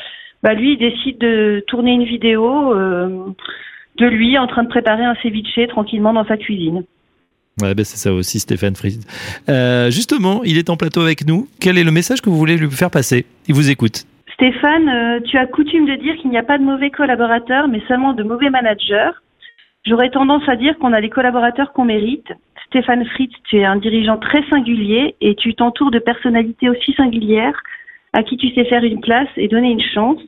D: bah lui, il décide de tourner une vidéo euh, de lui en train de préparer un ceviche tranquillement dans sa cuisine.
C: Ouais, ben c'est ça aussi, Stéphane Fries. Euh, justement, il est en plateau avec nous. Quel est le message que vous voulez lui faire passer? Il vous écoute.
D: Stéphane, euh, tu as coutume de dire qu'il n'y a pas de mauvais collaborateurs, mais seulement de mauvais managers. J'aurais tendance à dire qu'on a les collaborateurs qu'on mérite. Stéphane Fritz, tu es un dirigeant très singulier et tu t'entoures de personnalités aussi singulières à qui tu sais faire une place et donner une chance.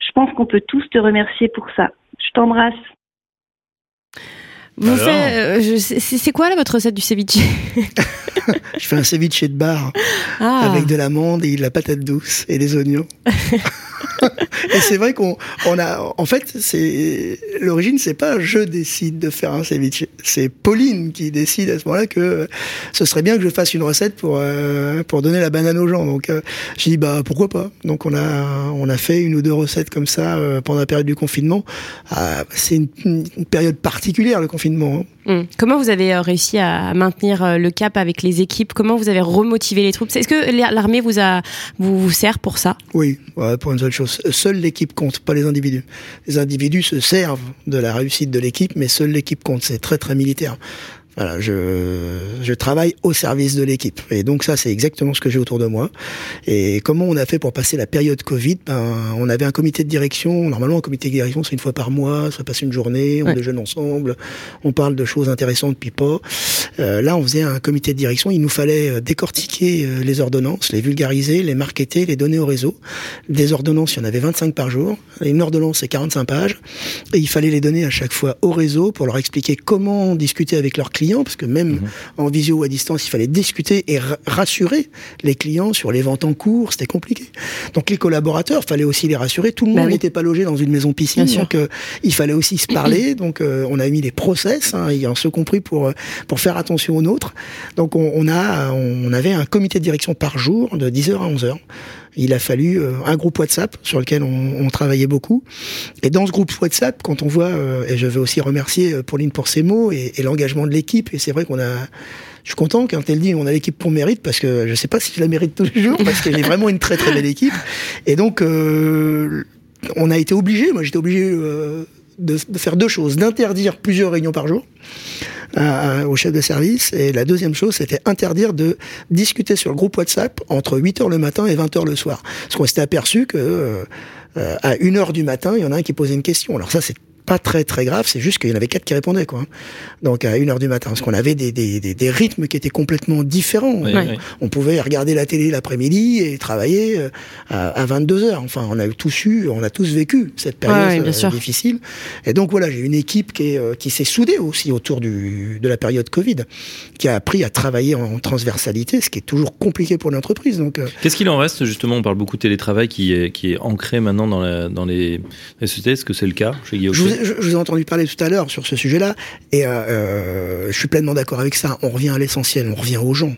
D: Je pense qu'on peut tous te remercier pour ça. Je t'embrasse.
A: Vous faites, euh, c'est quoi là votre recette du ceviche?
B: Je fais un ceviche de bar ah. avec de l'amande et de la patate douce et des oignons. et c'est vrai qu'on on a, en fait, c'est l'origine, c'est pas je décide de faire un ceviche, c'est Pauline qui décide à ce moment-là que ce serait bien que je fasse une recette pour euh, pour donner la banane aux gens. Donc euh, j'ai dit bah pourquoi pas. Donc on a on a fait une ou deux recettes comme ça euh, pendant la période du confinement. Ah, c'est une, une, période particulière le confinement. Hein.
A: Hum. Comment vous avez réussi à maintenir le cap avec les équipes? Comment vous avez remotivé les troupes? Est-ce que l'armée vous a vous, vous sert pour ça?
B: Oui, ouais, pour une seule chose seule l'équipe compte, pas les individus. Les individus se servent de la réussite de l'équipe, mais seule l'équipe compte. C'est très très militaire. Voilà, je, je travaille au service de l'équipe. Et donc ça, c'est exactement ce que j'ai autour de moi. Et comment on a fait pour passer la période Covid? Ben, On avait un comité de direction. Normalement, un comité de direction, c'est une fois par mois. Ça passe une journée, on déjeune ensemble, on parle de choses intéressantes, puis pas. Euh, là, on faisait un comité de direction. Il nous fallait euh, décortiquer euh, les ordonnances, les vulgariser, les marketer, les donner au réseau. Des ordonnances, il y en avait 25 par jour. Une ordonnance, c'est 45 pages. Et il fallait les donner à chaque fois au réseau pour leur expliquer comment discuter avec leurs clients parce que même mhm. en visio ou à distance, il fallait discuter et rassurer les clients sur les ventes en cours, c'était compliqué. Donc les collaborateurs, fallait aussi les rassurer. Tout le bah monde n'était pas logé dans une maison piscine, donc euh, il fallait aussi se parler. Donc euh, on a mis des process, hein, y ce compris pour euh, pour faire attention aux nôtres. Donc on, on, a on avait un comité de direction par jour de 10h à 11h il a fallu euh, un groupe WhatsApp sur lequel on, travaillait beaucoup. Et dans ce groupe WhatsApp, quand on voit, euh, et je veux aussi remercier euh, Pauline pour ses mots et, l'engagement de l'équipe, et c'est vrai qu'on a, je suis content quand elle dit on a l'équipe pour mérite parce que je sais pas si je la mérite tous les jours parce qu'elle est vraiment une très très belle équipe. Et donc on a été obligé, moi j'étais obligé de, de, faire deux choses, d'interdire plusieurs réunions par jour au chef de service. Et la deuxième chose, c'était interdire de discuter sur le groupe WhatsApp entre 8h le matin et 20h le soir. Parce qu'on s'était aperçu que euh, à 1h du matin, il y en a un qui posait une question. Alors ça, c'est pas très très grave, c'est juste qu'il y en avait quatre qui répondaient quoi. Donc à 1h du matin, parce qu'on avait des, des, des, rythmes qui étaient complètement différents. On pouvait regarder la télé l'après-midi et travailler euh, à, à 22h. Enfin, on a tous eu, on a tous vécu cette période euh, difficile. Et donc voilà, j'ai une équipe qui, est, euh, qui s'est soudée aussi autour du, de la période Covid, qui a appris à travailler en transversalité, ce qui est toujours compliqué pour l'entreprise. Donc
C: qu'est-ce qu'il en reste justement? On parle beaucoup de télétravail qui est, qui est ancré maintenant dans, la, dans les, les sociétés. Est-ce que c'est le cas chez Guillaume?
B: Je, vous ai entendu parler tout à l'heure sur ce sujet-là, et euh, euh, je suis pleinement d'accord avec ça. On revient à l'essentiel, on revient aux gens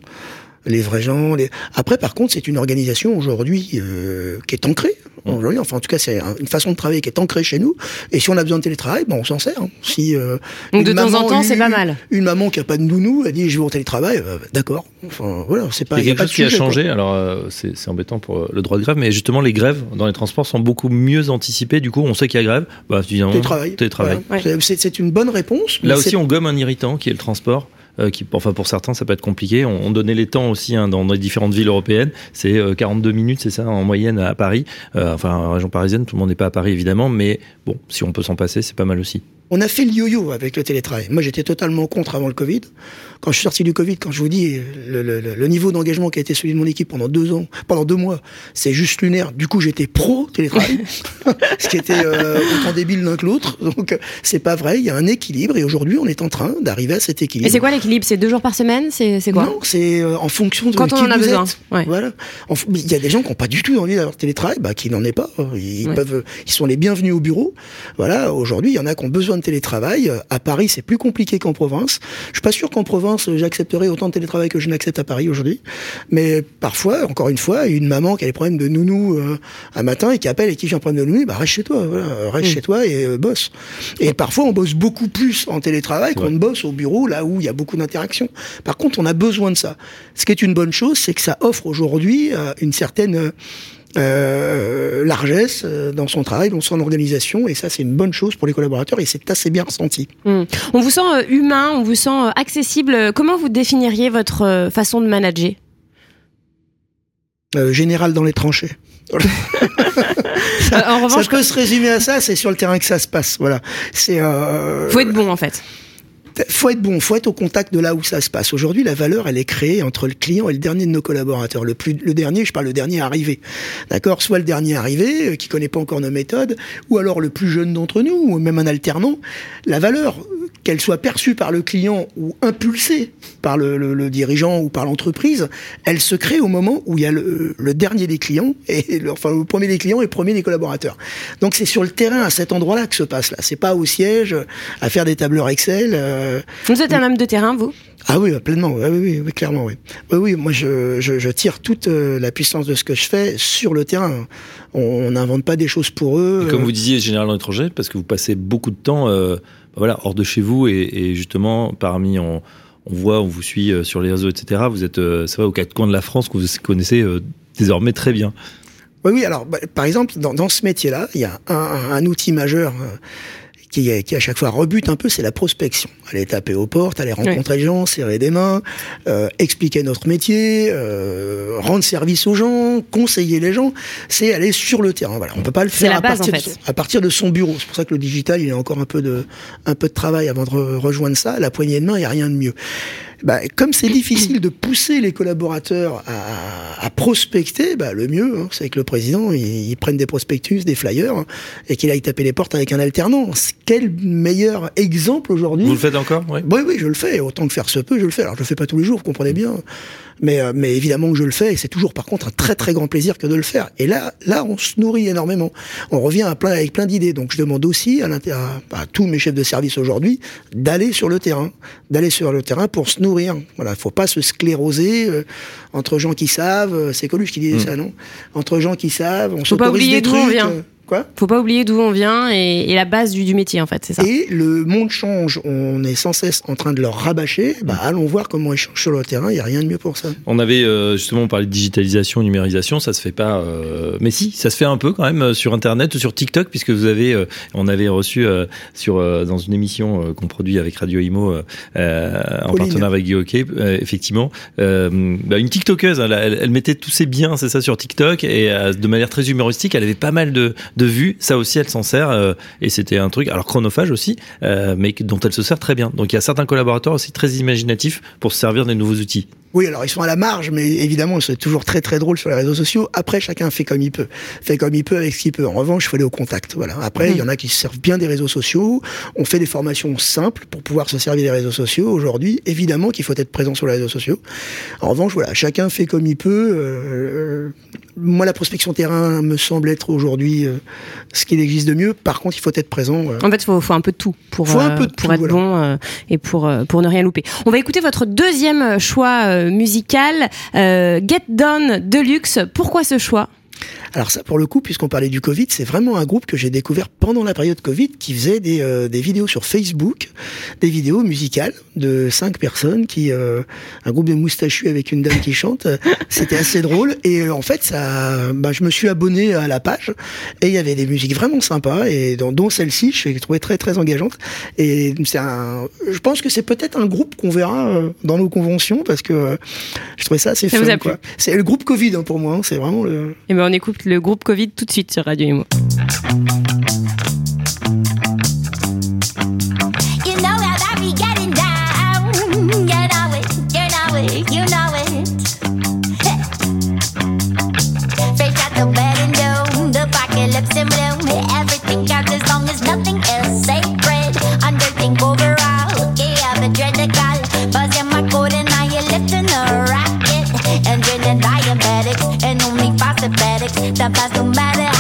B: les vrais gens. Les... Après, par contre, c'est une organisation aujourd'hui euh, qui est ancrée. Aujourd'hui, enfin, en tout cas, c'est une façon de travailler qui est ancrée chez nous. Et si on a besoin de télétravail, bon, on s'en sert. Si
A: euh, donc de temps en temps, c'est pas mal.
B: Une maman qui a pas de nounou, elle dit je vais au télétravail, euh, d'accord. Enfin, voilà, c'est pas.
C: Il y a quelque chose qui a changé. Alors, euh, c'est embêtant pour le droit de grève, mais justement, les grèves dans les transports sont beaucoup mieux anticipées. Du coup, on sait qu'il y a grève.
B: Bah, télétravail.
C: télétravail.
B: C'est une bonne réponse.
C: Là aussi, on gomme un irritant qui est le transport. Euh, qui, enfin pour certains ça peut être compliqué. On, donnait les temps aussi hein, dans les différentes villes européennes. C'est 42 euh, minutes, c'est ça en moyenne à Paris. Euh, enfin en région parisienne, tout le monde n'est pas à Paris évidemment, mais bon, si on peut s'en passer, c'est pas mal aussi.
B: On a fait le yo-yo avec le télétravail. Moi, j'étais totalement contre avant le Covid. Quand je suis sorti du Covid, quand je vous dis le, le, le niveau d'engagement qui a été celui de mon équipe pendant deux ans, pendant deux mois, c'est juste lunaire. Du coup, j'étais pro télétravail, ce qui était euh, autant débile l'un que l'autre. Donc, c'est pas vrai. Il y a un équilibre et aujourd'hui, on est en train d'arriver à cet équilibre.
A: Et c'est quoi l'équilibre? C'est deux jours par semaine? C'est quoi?
B: Non, c'est euh, en fonction de
A: quand on en a besoin.
B: Voilà. Il y a des gens qui n'ont pas du tout envie d'avoir télétravail, bah, qui n'en est pas. Ils peuvent, ils sont les bienvenus au bureau. Voilà. Aujourd'hui, il y en a qui ont besoin de télétravail à Paris, c'est plus compliqué qu'en province. Je suis pas sûr qu'en province, j'accepterai autant de télétravail que je n'accepte à Paris aujourd'hui. Mais parfois, encore une fois, une maman qui a des problèmes de nounou euh, un matin et qui appelle et qui vient un problème de nounou, bah reste chez toi, voilà, reste mm. chez toi et euh, bosse. Et parfois, on bosse beaucoup plus en télétravail qu'on ne bosse au bureau, là où il y a beaucoup d'interactions. Par contre, on a besoin de ça. Ce qui est une bonne chose, c'est que ça offre aujourd'hui euh, une certaine euh, largesse euh, dans son travail, dans son organisation, et ça c'est une bonne chose pour les collaborateurs et c'est assez bien ressenti.
A: Hmm. On vous sent euh, humain, on vous sent accessible. Comment vous définiriez votre façon de manager?
B: Général dans les tranchées. ça, en revanche, ça peut se résumer à ça, c'est sur le terrain que ça se passe. Voilà. C'est.
A: Faut être bon en fait
B: faut être bon, faut être au contact de là où ça se passe. Aujourd'hui, la valeur, elle est créée entre le client et le dernier de nos collaborateurs. Le plus, le dernier, je parle le dernier arrivé. D'accord? Soit le dernier arrivé, euh, qui connaît pas encore nos méthodes, ou alors le plus jeune d'entre nous, ou même un alternant. La valeur, qu'elle soit perçue par le client ou impulsée par le, le, dirigeant ou par l'entreprise, elle se crée au moment où il y a le, le dernier des clients et le, enfin le premier des clients et le premier des collaborateurs. Donc c'est sur le terrain à cet endroit-là que se passe là. C'est pas au siège à faire des tableurs Excel. Euh,
A: vous êtes un homme de terrain, vous
B: ah oui, pleinement, oui, oui, oui, clairement, oui. Oui, oui, moi je, je, je, tire toute euh, la puissance de ce que je fais sur le terrain. On n'invente pas des choses pour eux.
C: Et comme vous disiez, généralement étranger, parce que vous passez beaucoup de temps euh, voilà, hors de chez vous et, justement parmi on, on, voit, on vous suit euh, sur les réseaux, etc. Vous êtes, euh, c'est vrai, aux quatre coins de la France que vous connaissez euh, désormais très bien.
B: Oui, oui. Alors, bah, par exemple, dans, dans ce métier-là, il y a un, un, outil majeur qui, qui à chaque fois rebute un peu, c'est la prospection. Aller taper aux portes, aller rencontrer les gens, serrer des mains, euh, expliquer notre métier, euh, rendre service aux gens, conseiller les gens, c'est aller sur le terrain. Voilà, on peut pas le faire à, partir de son, à partir de son bureau. C'est pour ça que le digital, il y a encore un peu de un peu de travail avant de rejoindre ça. La poignée de main, il y a rien de mieux. Bah, comme c'est difficile de pousser les collaborateurs à, à prospecter, bah, le mieux, hein, c'est que le président il, prenne des prospectus, des flyers, hein, et qu'il aille taper les portes avec un alternant. Quel meilleur exemple aujourd'hui
C: Vous le faites encore
B: Oui, oui, je le fais. Autant que faire se peut, je le fais. Alors je le fais pas tous les jours, vous comprenez bien. Mais, euh, mais évidemment que je le fais, et c'est toujours par contre un très très grand plaisir que de le faire. Et là, là, on se nourrit énormément. On revient à plein, avec plein d'idées. Donc je demande aussi à, à, à tous mes chefs de service aujourd'hui d'aller sur le terrain, d'aller sur le terrain pour se nourrir. Voilà, faut pas se scléroser euh, entre gens qui savent. Euh, c'est Coluche qui disait mmh. ça, non? Entre gens qui savent, on
A: faut pas oublier on vient.
B: Quoi
A: Faut pas oublier d'où on vient et, et la base du, du, métier en fait, c'est ça.
B: Et le monde change, on est sans cesse en train de leur rabâcher. Bah, allons voir comment ils changent sur le terrain. Il y a rien de mieux pour ça.
C: On avait euh, justement parlé de digitalisation, numérisation, ça se fait pas. Euh, mais si, ça se fait un peu quand même euh, sur Internet ou sur TikTok, puisque vous avez, euh, on avait reçu euh, sur dans une émission qu'on produit avec Radio Imo en partenariat avec Guy effectivement, bah, une TikTokeuse. Elle, elle, elle, mettait tous ses biens, c'est ça, sur TikTok et de manière très humoristique. Elle avait pas mal de de vue. Ça aussi, elle s'en sert euh, et c'était un truc, alors chronophage aussi, euh, mais dont elle se sert très bien. Donc il y a certains collaborateurs aussi très imaginatifs pour se servir des nouveaux outils.
B: Oui, alors ils sont à la marge, mais évidemment, c'est toujours très très drôle sur les réseaux sociaux. Après, chacun fait comme il peut, fait comme il peut avec ce qu'il peut. En revanche, il faut aller au contact. Voilà. Après, il y en a qui se servent bien des réseaux sociaux. On fait des formations simples pour pouvoir se servir des réseaux sociaux. Aujourd'hui, évidemment qu'il faut être présent sur les réseaux sociaux. En revanche, voilà, chacun fait comme il peut. Euh, moi, la prospection terrain me semble être aujourd'hui euh, ce qu'il existe de mieux. Par contre, il faut être présent.
A: Euh. En fait, il faut, faut, un peu de tout pour,
B: faut un peu de
A: pour
B: tout,
A: être
B: voilà.
A: bon et pour, pour ne rien louper. On va écouter votre deuxième choix musical, euh, Get Down Deluxe. Pourquoi ce choix?
B: Alors ça, pour le coup, puisqu'on parlait du Covid, c'est vraiment un groupe que j'ai découvert pendant la période Covid, qui faisait des, euh, des vidéos sur Facebook, des vidéos musicales de cinq personnes, qui euh, un groupe de moustachus avec une dame qui chante. C'était assez drôle. Et euh, en fait, ça, bah, je me suis abonné à la page et il y avait des musiques vraiment sympas et dont, dont celle-ci, je l'ai trouvée très très engageante. Et c'est un, je pense que c'est peut-être un groupe qu'on verra dans nos conventions parce que je trouvais ça assez
A: ça
B: fun. C'est le groupe Covid hein, pour moi. Hein, c'est vraiment le.
A: Et ben on écoute le groupe Covid tout de suite sur Radio Imo.
E: Everything counts as long as nothing else sacred. Underthink overall, prosthetics. That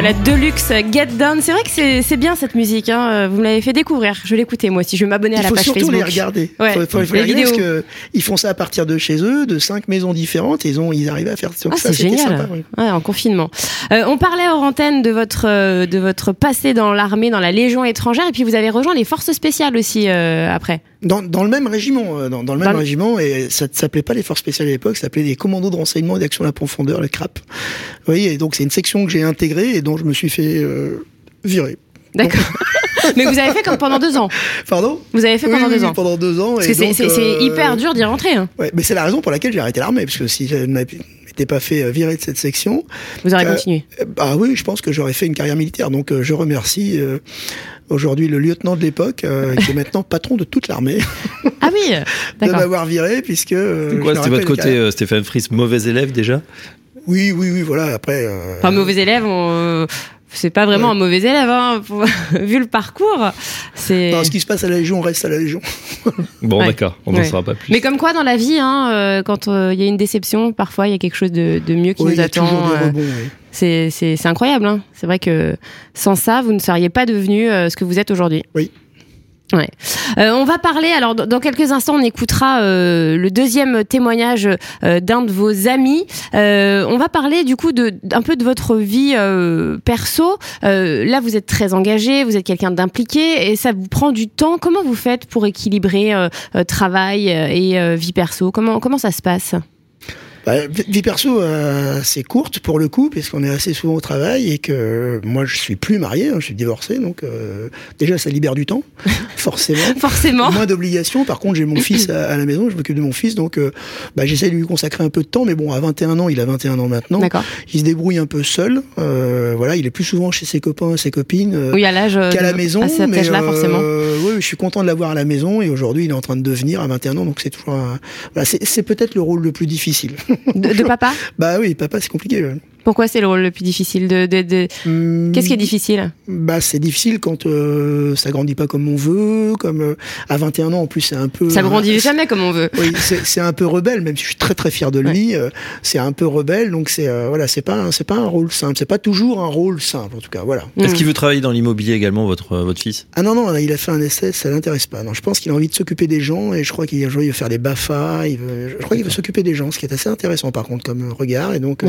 A: voilà, Deluxe Get Down. C'est vrai que c'est bien cette musique. Hein. Vous me l'avez fait découvrir. Je l'écouter moi aussi. Je vais m'abonner à la page Facebook.
B: Il faut surtout les regarder.
A: Ouais.
B: Faut, faut, faut les regarder parce que ils font ça à partir de chez eux, de cinq maisons différentes. Ils ont, ils arrivent à faire
A: ah,
B: ça.
A: C'est génial.
B: Sympa,
A: ouais, en confinement. Euh, on parlait hors antenne de votre euh, de votre passé dans l'armée, dans la Légion étrangère, et puis vous avez rejoint les forces spéciales aussi euh, après.
B: Dans, dans, le même régiment, euh, dans, dans le même dans régiment, et ça ne s'appelait pas les forces spéciales à l'époque, ça s'appelait les commandos de renseignement et d'action à la profondeur, les CRAP. Vous voyez, et donc c'est une section que j'ai intégrée et dont je me suis fait euh, virer.
A: D'accord. Mais vous avez fait comme pendant deux ans.
B: Pardon?
A: Vous avez fait pendant
B: oui,
A: deux ans.
B: Pendant deux ans.
A: Parce que c'est euh... hyper dur d'y rentrer. Hein.
B: Ouais, mais c'est la raison pour laquelle j'ai arrêté l'armée, parce que si je n'étais pas fait virer de cette section.
A: Vous aurez euh, continué.
B: Bah oui, je pense que j'aurais fait une carrière militaire. Donc euh, je remercie euh, aujourd'hui le lieutenant de l'époque, euh, qui est maintenant patron de toute l'armée.
A: Ah oui,
B: de m'avoir viré, puisque.
C: quoi C'était votre côté, Stéphane Fries, mauvais élève déjà?
B: Oui, oui, oui, voilà. Après.
A: Enfin, mauvais élève, on c'est pas vraiment ouais. un mauvais élève, hein, pour... vu le parcours. C'est.
B: Non, ce qui se passe à la Légion reste à la Légion.
C: bon, ouais. d'accord, on n'en ouais. saura pas plus.
A: Mais comme quoi, dans la vie, hein, euh, quand il euh, y a une déception, parfois il y a quelque chose de, de mieux qui nous attend.
B: Euh, rebonds,
A: c'est incroyable. Hein. C'est vrai que sans ça, vous ne seriez pas devenu euh, ce que vous êtes aujourd'hui.
B: Oui.
A: Euh, on va parler, alors dans quelques instants, on écoutera euh, le deuxième témoignage euh, d'un de vos amis. on va parler du coup de, un peu de votre vie perso. là, vous êtes très engagé, vous êtes quelqu'un d'impliqué et ça vous prend du temps. Comment vous faites pour équilibrer travail et vie perso? Comment, comment ça se passe?
B: Bah, vie perso euh, c'est courte pour le coup puisqu'on est assez souvent au travail et que moi je suis plus marié, hein, je suis divorcé donc euh, déjà ça libère du temps forcément.
A: forcément.
B: Moins d'obligations. Par contre j'ai mon fils à, à, la maison, je m'occupe de mon fils donc euh, bah, j'essaie de lui consacrer un peu de temps mais bon à 21 ans il a 21 ans maintenant. Il se débrouille un peu seul. Euh, voilà il est plus souvent chez ses copains, ses copines. euh,
A: oui à l'âge
B: qu'à la maison.
A: À cet âge-là forcément.
B: oui je suis content de l'avoir à la maison et aujourd'hui il est en train de devenir à 21 ans donc c'est toujours un... voilà, c'est peut-être le rôle le plus difficile.
A: De, papa?
B: Bah oui, papa, c'est compliqué.
A: Pourquoi c'est le rôle le plus difficile de, de, de... Mmh, Qu'est-ce qui est difficile
B: Bah c'est difficile quand euh, ça grandit pas comme on veut, comme euh, à 21 ans en plus c'est un peu.
A: Ça grandit euh, jamais comme on veut.
B: Oui, c'est un peu rebelle, même si je suis très très fier de lui. Ouais. c'est un peu rebelle, donc c'est voilà, c'est pas c'est pas un rôle simple, c'est pas toujours un rôle simple en tout cas. Voilà.
C: Est-ce mmh. qu'il veut travailler dans l'immobilier également, votre votre fils?
B: Ah non non, il a fait un essai, ça l'intéresse pas. Non, je pense qu'il a envie de s'occuper des gens et je crois qu'il veut faire des Bafa, il veut, je crois qu'il veut s'occuper des gens, ce qui est assez intéressant par contre comme regard et donc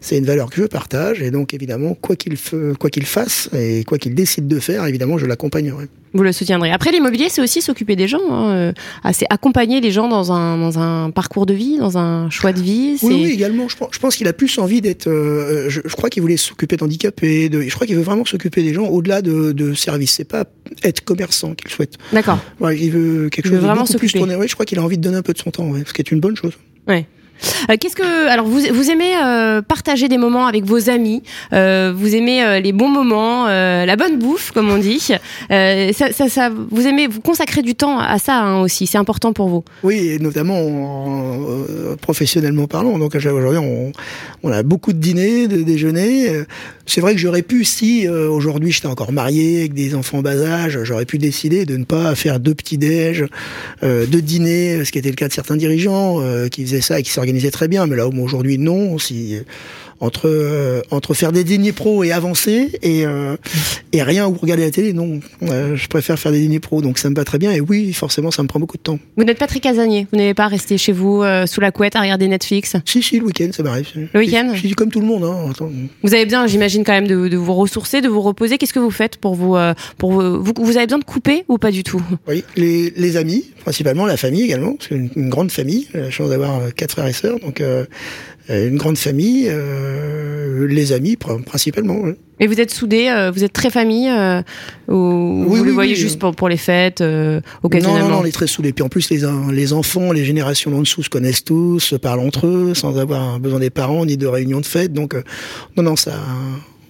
B: c'est une que je partage. Et donc, évidemment, quoi qu'il quoi qu'il fasse et quoi qu'il décide de faire, évidemment, je l'accompagnerai.
A: Vous le soutiendrez. Après, l'immobilier, c'est aussi s'occuper des gens. Hein. C'est accompagner les gens dans un, dans un parcours de vie, dans un choix de vie.
B: Oui, oui, également. Je pense, qu'il a plus envie d'être. Euh, je, je, crois qu'il voulait s'occuper d'handicapés. De, je crois qu'il veut vraiment s'occuper des gens au-delà de, de services. C'est pas être commerçant qu'il souhaite.
A: D'accord.
B: Ouais, il veut quelque
A: il
B: chose
A: veut
B: de
A: vraiment
B: beaucoup plus tourné. Ouais, je crois qu'il a envie de donner un peu de son temps, ouais, ce qui est une bonne chose.
A: Ouais. Euh, Qu'est-ce que alors vous vous aimez euh, partager des moments avec vos amis, euh, vous aimez les bons moments, la bonne bouffe comme on dit. Ça, ça, vous aimez vous consacrer du temps à ça hein, aussi, c'est important pour vous.
B: Oui, et notamment en, professionnellement parlant. Donc aujourd'hui on, on a beaucoup de dîners, de déjeuners. C'est vrai que j'aurais pu si aujourd'hui j'étais encore marié avec des enfants en bas âge, j'aurais pu décider de ne pas faire deux petits déj, deux dîners, ce qui était le cas de certains dirigeants qui faisaient ça et qui s'organisaient très bien, mais là aujourd'hui non. Si entre euh, entre faire des dîners pro et avancer et euh, et rien ou regarder la télé, non. Euh, je préfère faire des dîners pro, donc ça me va très bien. Et oui, forcément, ça me prend beaucoup de temps.
A: Vous n'êtes pas très casanier. Vous n'avez pas resté chez vous euh, sous la couette à regarder Netflix?
B: Si si, le week-end, ça m'arrive.
A: Le week-end?
B: Je suis comme tout le monde. Hein. Attends.
A: Vous avez besoin, j'imagine quand même de, de, vous ressourcer, de vous reposer. Qu'est-ce que vous faites pour vous pour vous, vous, vous avez besoin de couper ou pas du tout?
B: Oui, les, les amis principalement, la famille également, parce qu'une une grande famille. J'ai la chance d'avoir quatre frères et sœurs, donc euh, une grande famille, euh, les amis principalement. Ouais.
A: Et vous êtes soudés, euh, vous êtes très famille, euh, ou
B: oui,
A: vous
B: oui,
A: le voyez
B: oui.
A: juste pour, pour les fêtes, euh, occasionnellement
B: Non, non, non, on est très soudés. Puis en plus, les, les enfants, les générations d'en dessous se connaissent tous, se parlent entre eux, sans avoir besoin des parents ni de réunions de fête. Donc, euh, non, non, ça.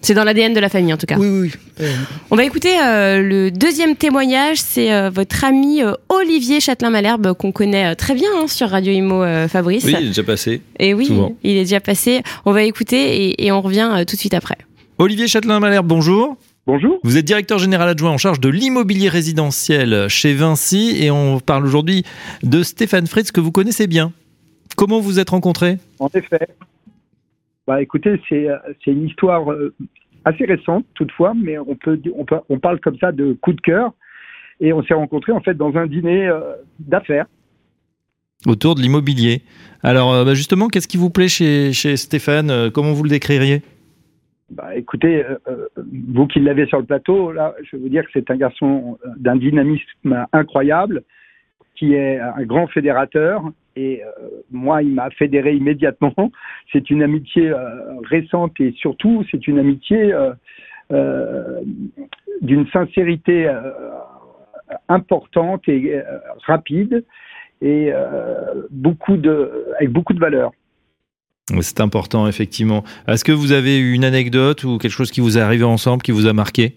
A: C'est dans l'ADN de la famille en tout cas.
B: Oui, oui. oui.
A: On va écouter euh, le deuxième témoignage. C'est euh, votre ami euh, Olivier Châtelain-Malherbe qu'on connaît très bien hein, sur Radio Imo Fabrice.
C: Oui, il est déjà passé.
A: Et oui,
C: souvent.
A: il est déjà passé. On va écouter et, et on revient tout de suite après.
C: Olivier Châtelain-Malherbe, bonjour.
F: Bonjour.
C: Vous êtes directeur général adjoint en charge de l'immobilier résidentiel chez Vinci et on parle aujourd'hui de Stéphane Fritz que vous connaissez bien. Comment vous êtes rencontrés?
F: En effet. Bah, écoutez, c'est une histoire euh, assez récente toutefois, mais on peut, on, peut, on parle comme ça de coup de cœur. Et on s'est rencontrés en fait dans un dîner euh, d'affaires.
C: Autour de l'immobilier. Alors euh, bah, justement, qu'est-ce qui vous plaît chez, chez Stéphane? Euh, Comment vous le décririez?
F: Bah, écoutez, vous qui l'avez sur le plateau, là, je veux dire que c'est un garçon d'un dynamisme incroyable, qui est un grand fédérateur. Et moi, il m'a fédéré immédiatement. C'est une amitié récente et surtout, c'est une amitié d'une sincérité importante et euh, rapide et euh, avec beaucoup de valeur.
C: C'est important, effectivement. Est-ce que vous avez une anecdote ou quelque chose qui vous est arrivé ensemble, qui vous a marqué?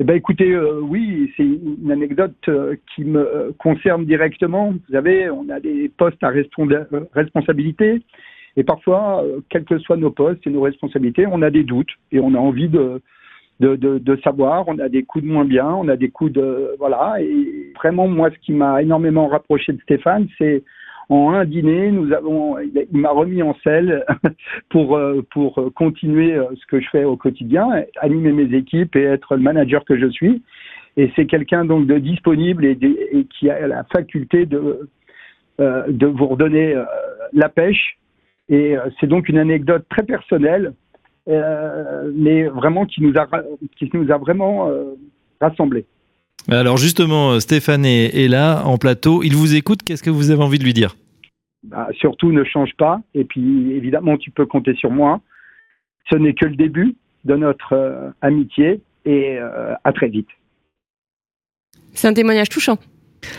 F: Eh ben, écoutez, euh, oui, c'est une anecdote qui me concerne directement. Vous savez, on a des postes à responsabilité et parfois, quels que soient nos postes et nos responsabilités, on a des doutes et on a envie de, de, de, de, savoir. On a des coups de moins bien, on a des coups de voilà. Et vraiment, moi, ce qui m'a énormément rapproché de Stéphane, c'est en un dîner, nous avons, il m'a remis en selle pour euh, pour continuer euh, ce que je fais au quotidien, animer mes équipes et être le manager que je suis. Et c'est quelqu'un donc de disponible et, qui a la faculté de euh, de vous redonner la pêche. Et c'est donc une anecdote très personnelle mais vraiment qui nous a, qui nous a vraiment rassemblés.
C: Alors justement, Stéphane est, là en plateau. Il vous écoute. Qu'est-ce que vous avez envie de lui dire?
F: Bah, Surtout, ne change pas. Et puis, évidemment, tu peux compter sur moi. Ce n'est que le début de notre euh, amitié. Et à très vite.
A: C'est un témoignage touchant.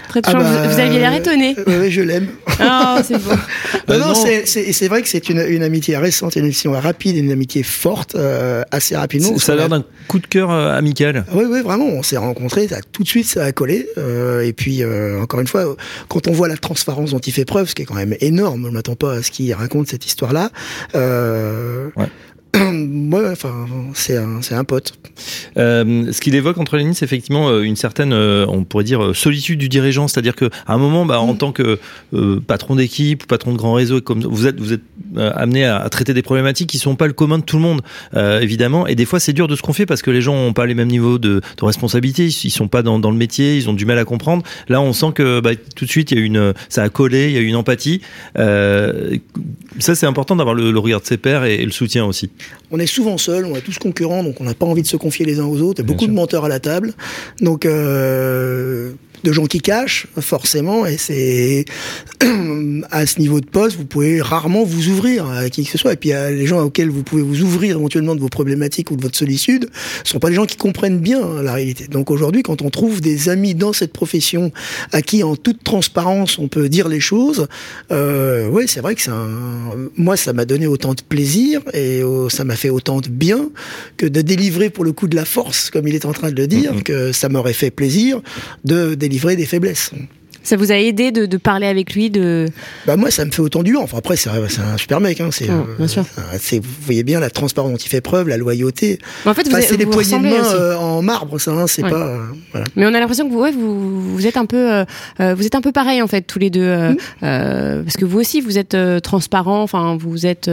A: Très ah bah, vous, aviez l'air étonné.
B: oui, je l'aime.
A: Oh, c'est beau.
B: non, c'est vrai que c'est une, une, amitié récente, une amitié rapide, une amitié forte, euh, assez rapidement.
C: Ça a l'air d'un coup de cœur euh, amical.
B: Oui, oui, vraiment. On s'est rencontrés, tout de suite, ça a collé. Euh, et puis, encore une fois, quand on voit la transparence dont il fait preuve, ce qui est quand même énorme, on ne m'attend pas à ce qu'il raconte cette histoire-là. Ouais. Moi, enfin, c'est un, c'est un pote.
C: Euh, ce qu'il évoque entre les lignes, c'est effectivement euh, une certaine, euh, on pourrait dire, solitude du dirigeant. C'est-à-dire qu'à un moment, bah, en mm. tant que patron d'équipe ou patron de grand réseau, comme vous êtes, vous êtes amené à, traiter des problématiques qui sont pas le commun de tout le monde, évidemment. Et des fois, c'est dur de se confier parce que les gens ont pas les mêmes niveaux de, de responsabilité. Ils, sont pas dans, dans, le métier, ils ont du mal à comprendre. Là, on sent que bah, tout de suite, il y a une, ça a collé, il y a une empathie. ça, c'est important d'avoir le, le regard de ses pairs et, et le soutien aussi
B: on est souvent seul, on est tous concurrents, donc on n'a pas envie de se confier les uns aux autres. Il y a beaucoup de menteurs à la table. Donc, euh, de gens qui cachent, forcément, et c'est à ce niveau de poste, vous pouvez rarement vous ouvrir à qui que ce soit. Et puis, les gens auxquels vous pouvez vous ouvrir éventuellement de vos problématiques ou de votre solitude, ce sont pas des gens qui comprennent bien hein, la réalité. Donc aujourd'hui, quand on trouve des amis dans cette profession à qui, en toute transparence, on peut dire les choses, euh, oui, c'est vrai que c'est un... moi, ça m'a donné autant de plaisir et oh, ça m'a fait autant de bien que de délivrer pour le coup de la force, comme il est en train de le dire, mm-hmm. que ça m'aurait fait plaisir de délivrer des faiblesses.
A: Ça vous a aidé de, parler avec lui de...
B: Bah moi, ça me fait autant du bien. Enfin après, c'est un super mec. Hein. C'est, euh, c'est, vous voyez bien la transparence dont il fait preuve, la loyauté.
A: en fait,
B: c'est des poignées de main euh, en marbre, ça. Hein, c'est pas. Euh,
A: voilà. Mais on a l'impression que vous, ouais, vous, vous êtes un peu, vous êtes un peu pareil en fait tous les deux, mmh. parce que vous aussi, vous êtes transparent. Enfin, vous êtes,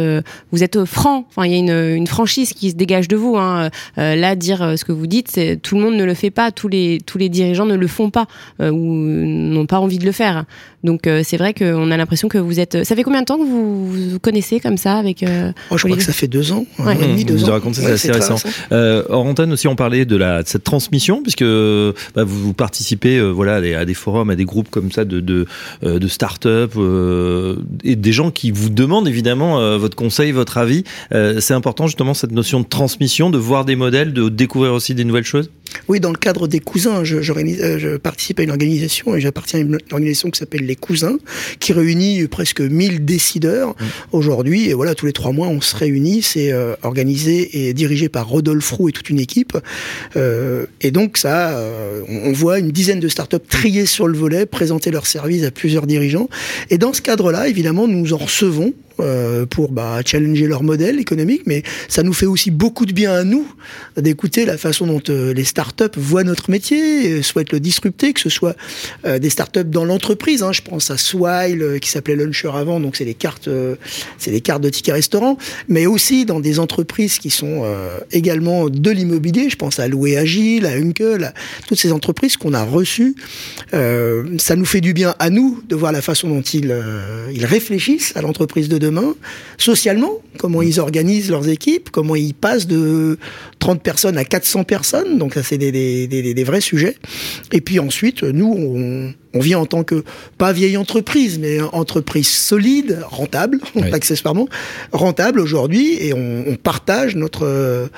A: vous êtes franc. Enfin, il y a une, une, franchise qui se dégage de vous. Hein. là, dire ce que vous dites, tout le monde ne le fait pas. Tous les, tous les dirigeants ne le font pas ou n'ont pas envie de le faire. Donc euh, c'est vrai qu'on a l'impression que vous êtes. Ça fait combien de temps que vous vous connaissez comme ça avec euh,
B: oh, Je crois que ça fait deux ans, un et demi, deux
C: vous ans. c'est assez récent. Euh, aussi, on parlait de, la, de cette transmission, puisque bah, vous, vous, participez euh, voilà, à des, forums, à des groupes comme ça de, de, de start-up et des gens qui vous demandent évidemment votre conseil, votre avis. c'est important justement cette notion de transmission, de voir des modèles, de découvrir aussi des nouvelles choses?
B: Oui, dans le cadre des cousins, je, je, je participe à une organisation et j'appartiens à une organisation qui s'appelle les Cousins, qui réunit presque 1000 décideurs mmh. aujourd'hui. Et voilà, tous les trois mois, on se réunit. C'est euh, organisé et dirigé par Rodolphe Roux et toute une équipe. Euh, et donc, ça, euh, on voit une dizaine de startups triées sur le volet, présenter leurs services à plusieurs dirigeants. Et dans ce cadre-là, évidemment, nous en recevons euh, pour bah, challenger leur modèle économique, mais ça nous fait aussi beaucoup de bien à nous d'écouter la façon dont euh, les startups voient notre métier, souhaitent le disrupter, que ce soit euh, des startups dans l'entreprise. Hein, je pense à Swile qui s'appelait Launcher avant, donc c'est les cartes, c'est les cartes de tickets restaurants, mais aussi dans des entreprises qui sont également de l'immobilier. Je pense à Loué Agile, à Uncle, à toutes ces entreprises qu'on a reçues. ça nous fait du bien à nous de voir la façon dont ils, ils réfléchissent à l'entreprise de demain, socialement, comment ils organisent leurs équipes, comment ils passent de 30 personnes à 400 personnes, donc ça c'est des, des, des, des, vrais sujets. Et puis ensuite, nous, on, on vient en tant que, pas vieille entreprise, mais entreprise solide, rentable, accessoirement, rentable aujourd'hui, et on, on partage notre,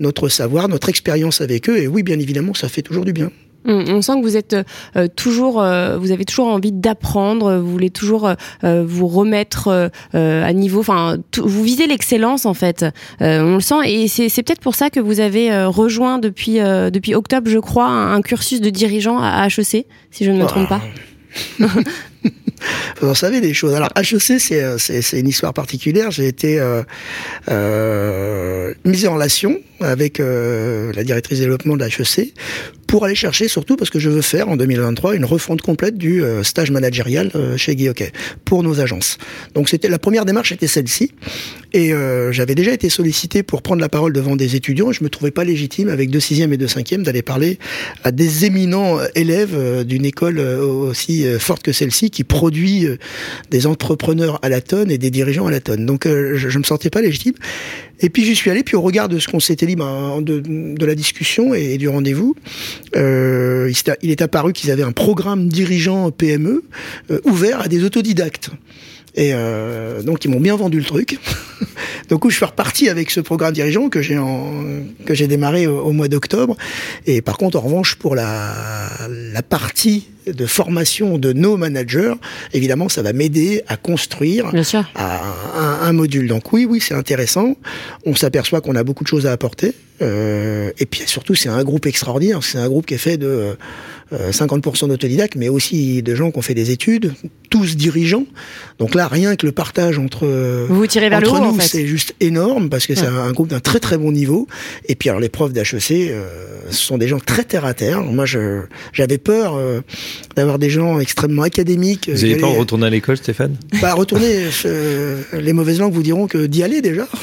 B: notre savoir, notre expérience avec eux, et oui, bien évidemment, ça fait toujours du bien.
A: On sent que vous êtes euh, toujours, euh, vous avez toujours envie d'apprendre, vous voulez toujours euh, vous remettre à niveau. Enfin, vous visez l'excellence en fait. on le sent et c'est peut-être pour ça que vous avez rejoint depuis depuis octobre, je crois, un, cursus de dirigeant à HEC, si je ne me trompe pas.
B: Vous en savez des choses. Alors HEC, c'est une histoire particulière. J'ai été euh, euh, mis en relation avec euh, la directrice développement de HEC pour aller chercher surtout parce que je veux faire en 2023 une refonte complète du euh, stage managérial euh, chez Guy pour nos agences. Donc c'était la première démarche était celle-ci et euh, j'avais déjà été sollicité pour prendre la parole devant des étudiants. Je me trouvais pas légitime avec deux sixièmes et deux cinquièmes d'aller parler à des éminents élèves d'une école aussi forte que celle-ci qui produit des entrepreneurs à la tonne et des dirigeants à la tonne. Donc je, je me sentais pas légitime. Et puis j'y suis allé, puis au regard de ce qu'on s'était dit ben, de, la discussion et, du rendez-vous, euh, il, est apparu qu'ils avaient un programme dirigeant PME euh, ouvert à des autodidactes. Et euh, donc ils m'ont bien vendu le truc. donc où je suis reparti avec ce programme dirigeant que j'ai que j'ai démarré au, mois d'octobre. Et par contre en revanche pour la, la partie de formation de nos managers, évidemment ça va m'aider à construire un, module. Donc oui oui c'est intéressant. On s'aperçoit qu'on a beaucoup de choses à apporter. Euh, et puis surtout c'est un groupe extraordinaire. C'est un groupe qui est fait de 50% euh, d'autodidactes, mais aussi de gens qui ont fait des études, tous dirigeants. Donc là, rien que le partage entre,
A: vous, vous tirez vers le haut,
B: nous, c'est juste énorme parce que c'est un groupe d'un très très bon niveau. Et puis alors les profs d'HEC, euh, ce sont des gens très terre à terre. Moi, j'avais peur euh, d'avoir des gens extrêmement académiques.
C: Vous n'avez pas retourné à l'école, Stéphane?
B: Bah retourner, les mauvaises langues vous diront que d'y aller déjà.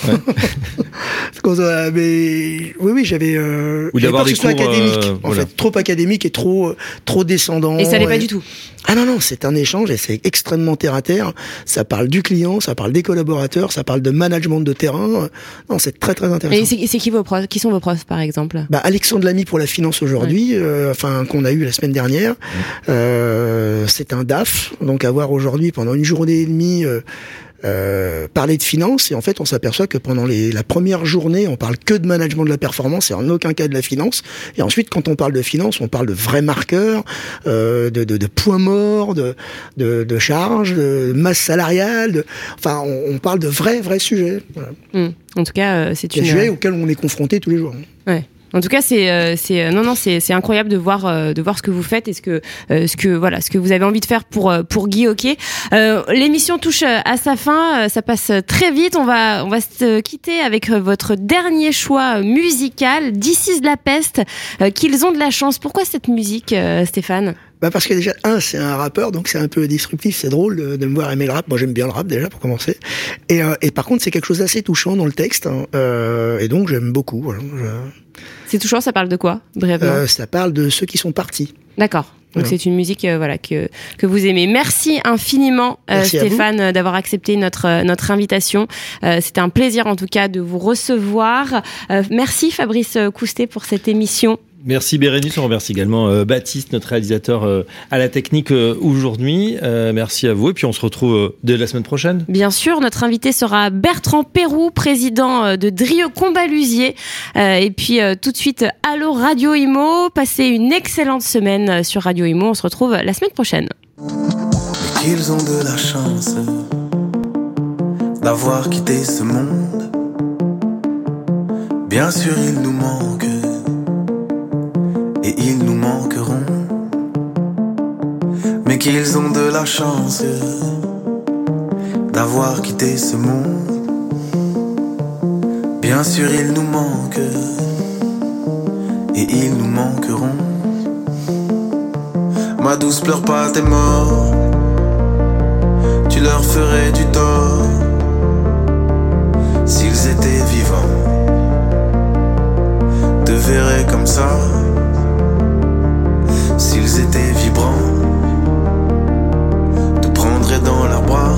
B: mais oui, oui, j'avais. Euh,
C: Ou d'avoir des cours
B: académiques, en fait, trop académique et trop trop descendant.
A: Et ça n'est pas du tout.
B: Ah non non, c'est un échange et c'est extrêmement terre à terre. Ça parle du client, ça parle des collaborateurs, ça parle de management de terrain. Non, c'est très très intéressant.
A: Et c'est qui vos profs Qui sont vos profs par exemple?
B: Bah Alexandre Lamy pour la finance aujourd'hui, euh, enfin qu'on a eu la semaine dernière. Euh, c'est un DAF, donc à voir aujourd'hui pendant une journée et demie. Euh, euh, parler de finance et en fait on s'aperçoit que pendant les, la première journée on parle que de management de la performance et en aucun cas de la finance et ensuite quand on parle de finance on parle de vrais marqueurs euh, de, de, de, points morts de, de, de charges de masse salariale enfin on, on, parle de vrais vrais sujets voilà.
A: mmh. en tout cas euh, c'est une
B: sujet auquel on est confronté tous les jours
A: ouais. En tout cas, c'est euh, euh, non non c'est incroyable de voir euh, de voir ce que vous faites et ce que ce que voilà ce que vous avez envie de faire pour pour Guy Hockey. L'émission touche à sa fin, ça passe très vite. On va on va se quitter avec votre dernier choix musical, This de la peste. Qu'ils ont de la chance. Pourquoi cette musique, Stéphane?
B: Bah parce que déjà, un, c'est un rappeur, donc c'est un peu disruptif, c'est drôle de, de, me voir aimer le rap. Moi, j'aime bien le rap déjà pour commencer. Et, euh, et par contre, c'est quelque chose d'assez touchant dans le texte, hein. euh, et donc j'aime beaucoup. Voilà.
A: C'est touchant, ça parle de quoi, brièvement? Euh,
B: Ça parle de ceux qui sont partis.
A: D'accord. Donc c'est une musique euh, voilà que que vous aimez. Merci infiniment euh, Stéphane d'avoir accepté notre notre invitation. C'était un plaisir en tout cas de vous recevoir. merci Fabrice Coustet pour cette émission.
C: Merci Bérénice, on remercie également euh, Baptiste, notre réalisateur euh, à la technique euh, aujourd'hui. merci à vous et puis on se retrouve dès la semaine prochaine.
A: Bien sûr, notre invité sera Bertrand Perrou, président de Drio Combalusier. et puis tout de suite, allô Radio Imo, passez une excellente semaine sur Radio Imo. On se retrouve la semaine prochaine.
G: Qu'ils ont de la chance d'avoir quitté ce monde. Bien sûr, il nous manque et ils nous manqueront. Mais qu'ils ont de la chance d'avoir quitté ce monde. Bien sûr, il nous manque et ils nous manqueront. Ma douce, pleure pas, t'es mort. Tu leur ferais du tort s'ils étaient vivants. Te verrais comme ça s'ils étaient vibrants. Te prendraient dans leurs bras.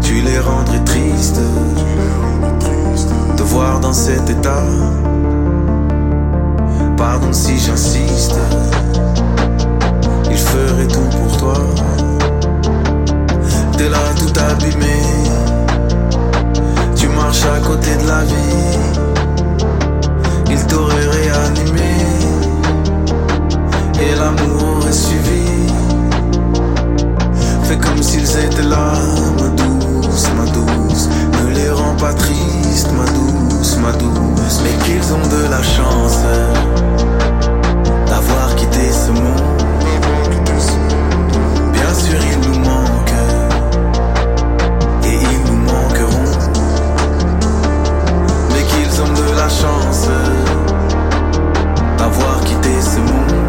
G: Tu les rendrais tristes de voir dans cet état. Pardon si j'insiste, il ferait tout pour toi. T'es là tout abîmé, tu marches à côté de la vie. Il t'aurait réanimé et l'amour aurait suivi. Fais comme s'ils étaient là, ma douce, ma douce. Ne les rends pas tristes, ma douce, ma douce. Mais qu'ils ont de la chance d'avoir quitté ce monde. Bien sûr, ils nous manquent et ils nous manqueront. Mais qu'ils ont de la chance d'avoir quitté ce monde.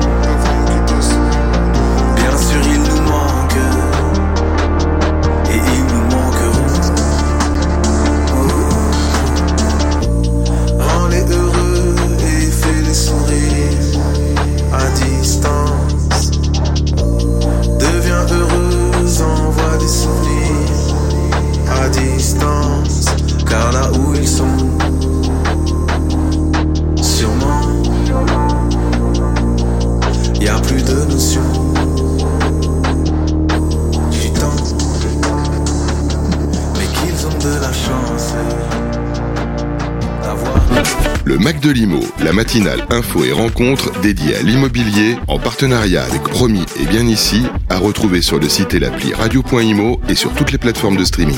H: Le Mac de l'Imo, la matinale info et rencontre dédiée à l'immobilier en partenariat avec Romy et Bien Ici, à retrouver sur le site et l'appli radio.imo et sur toutes les plateformes de streaming.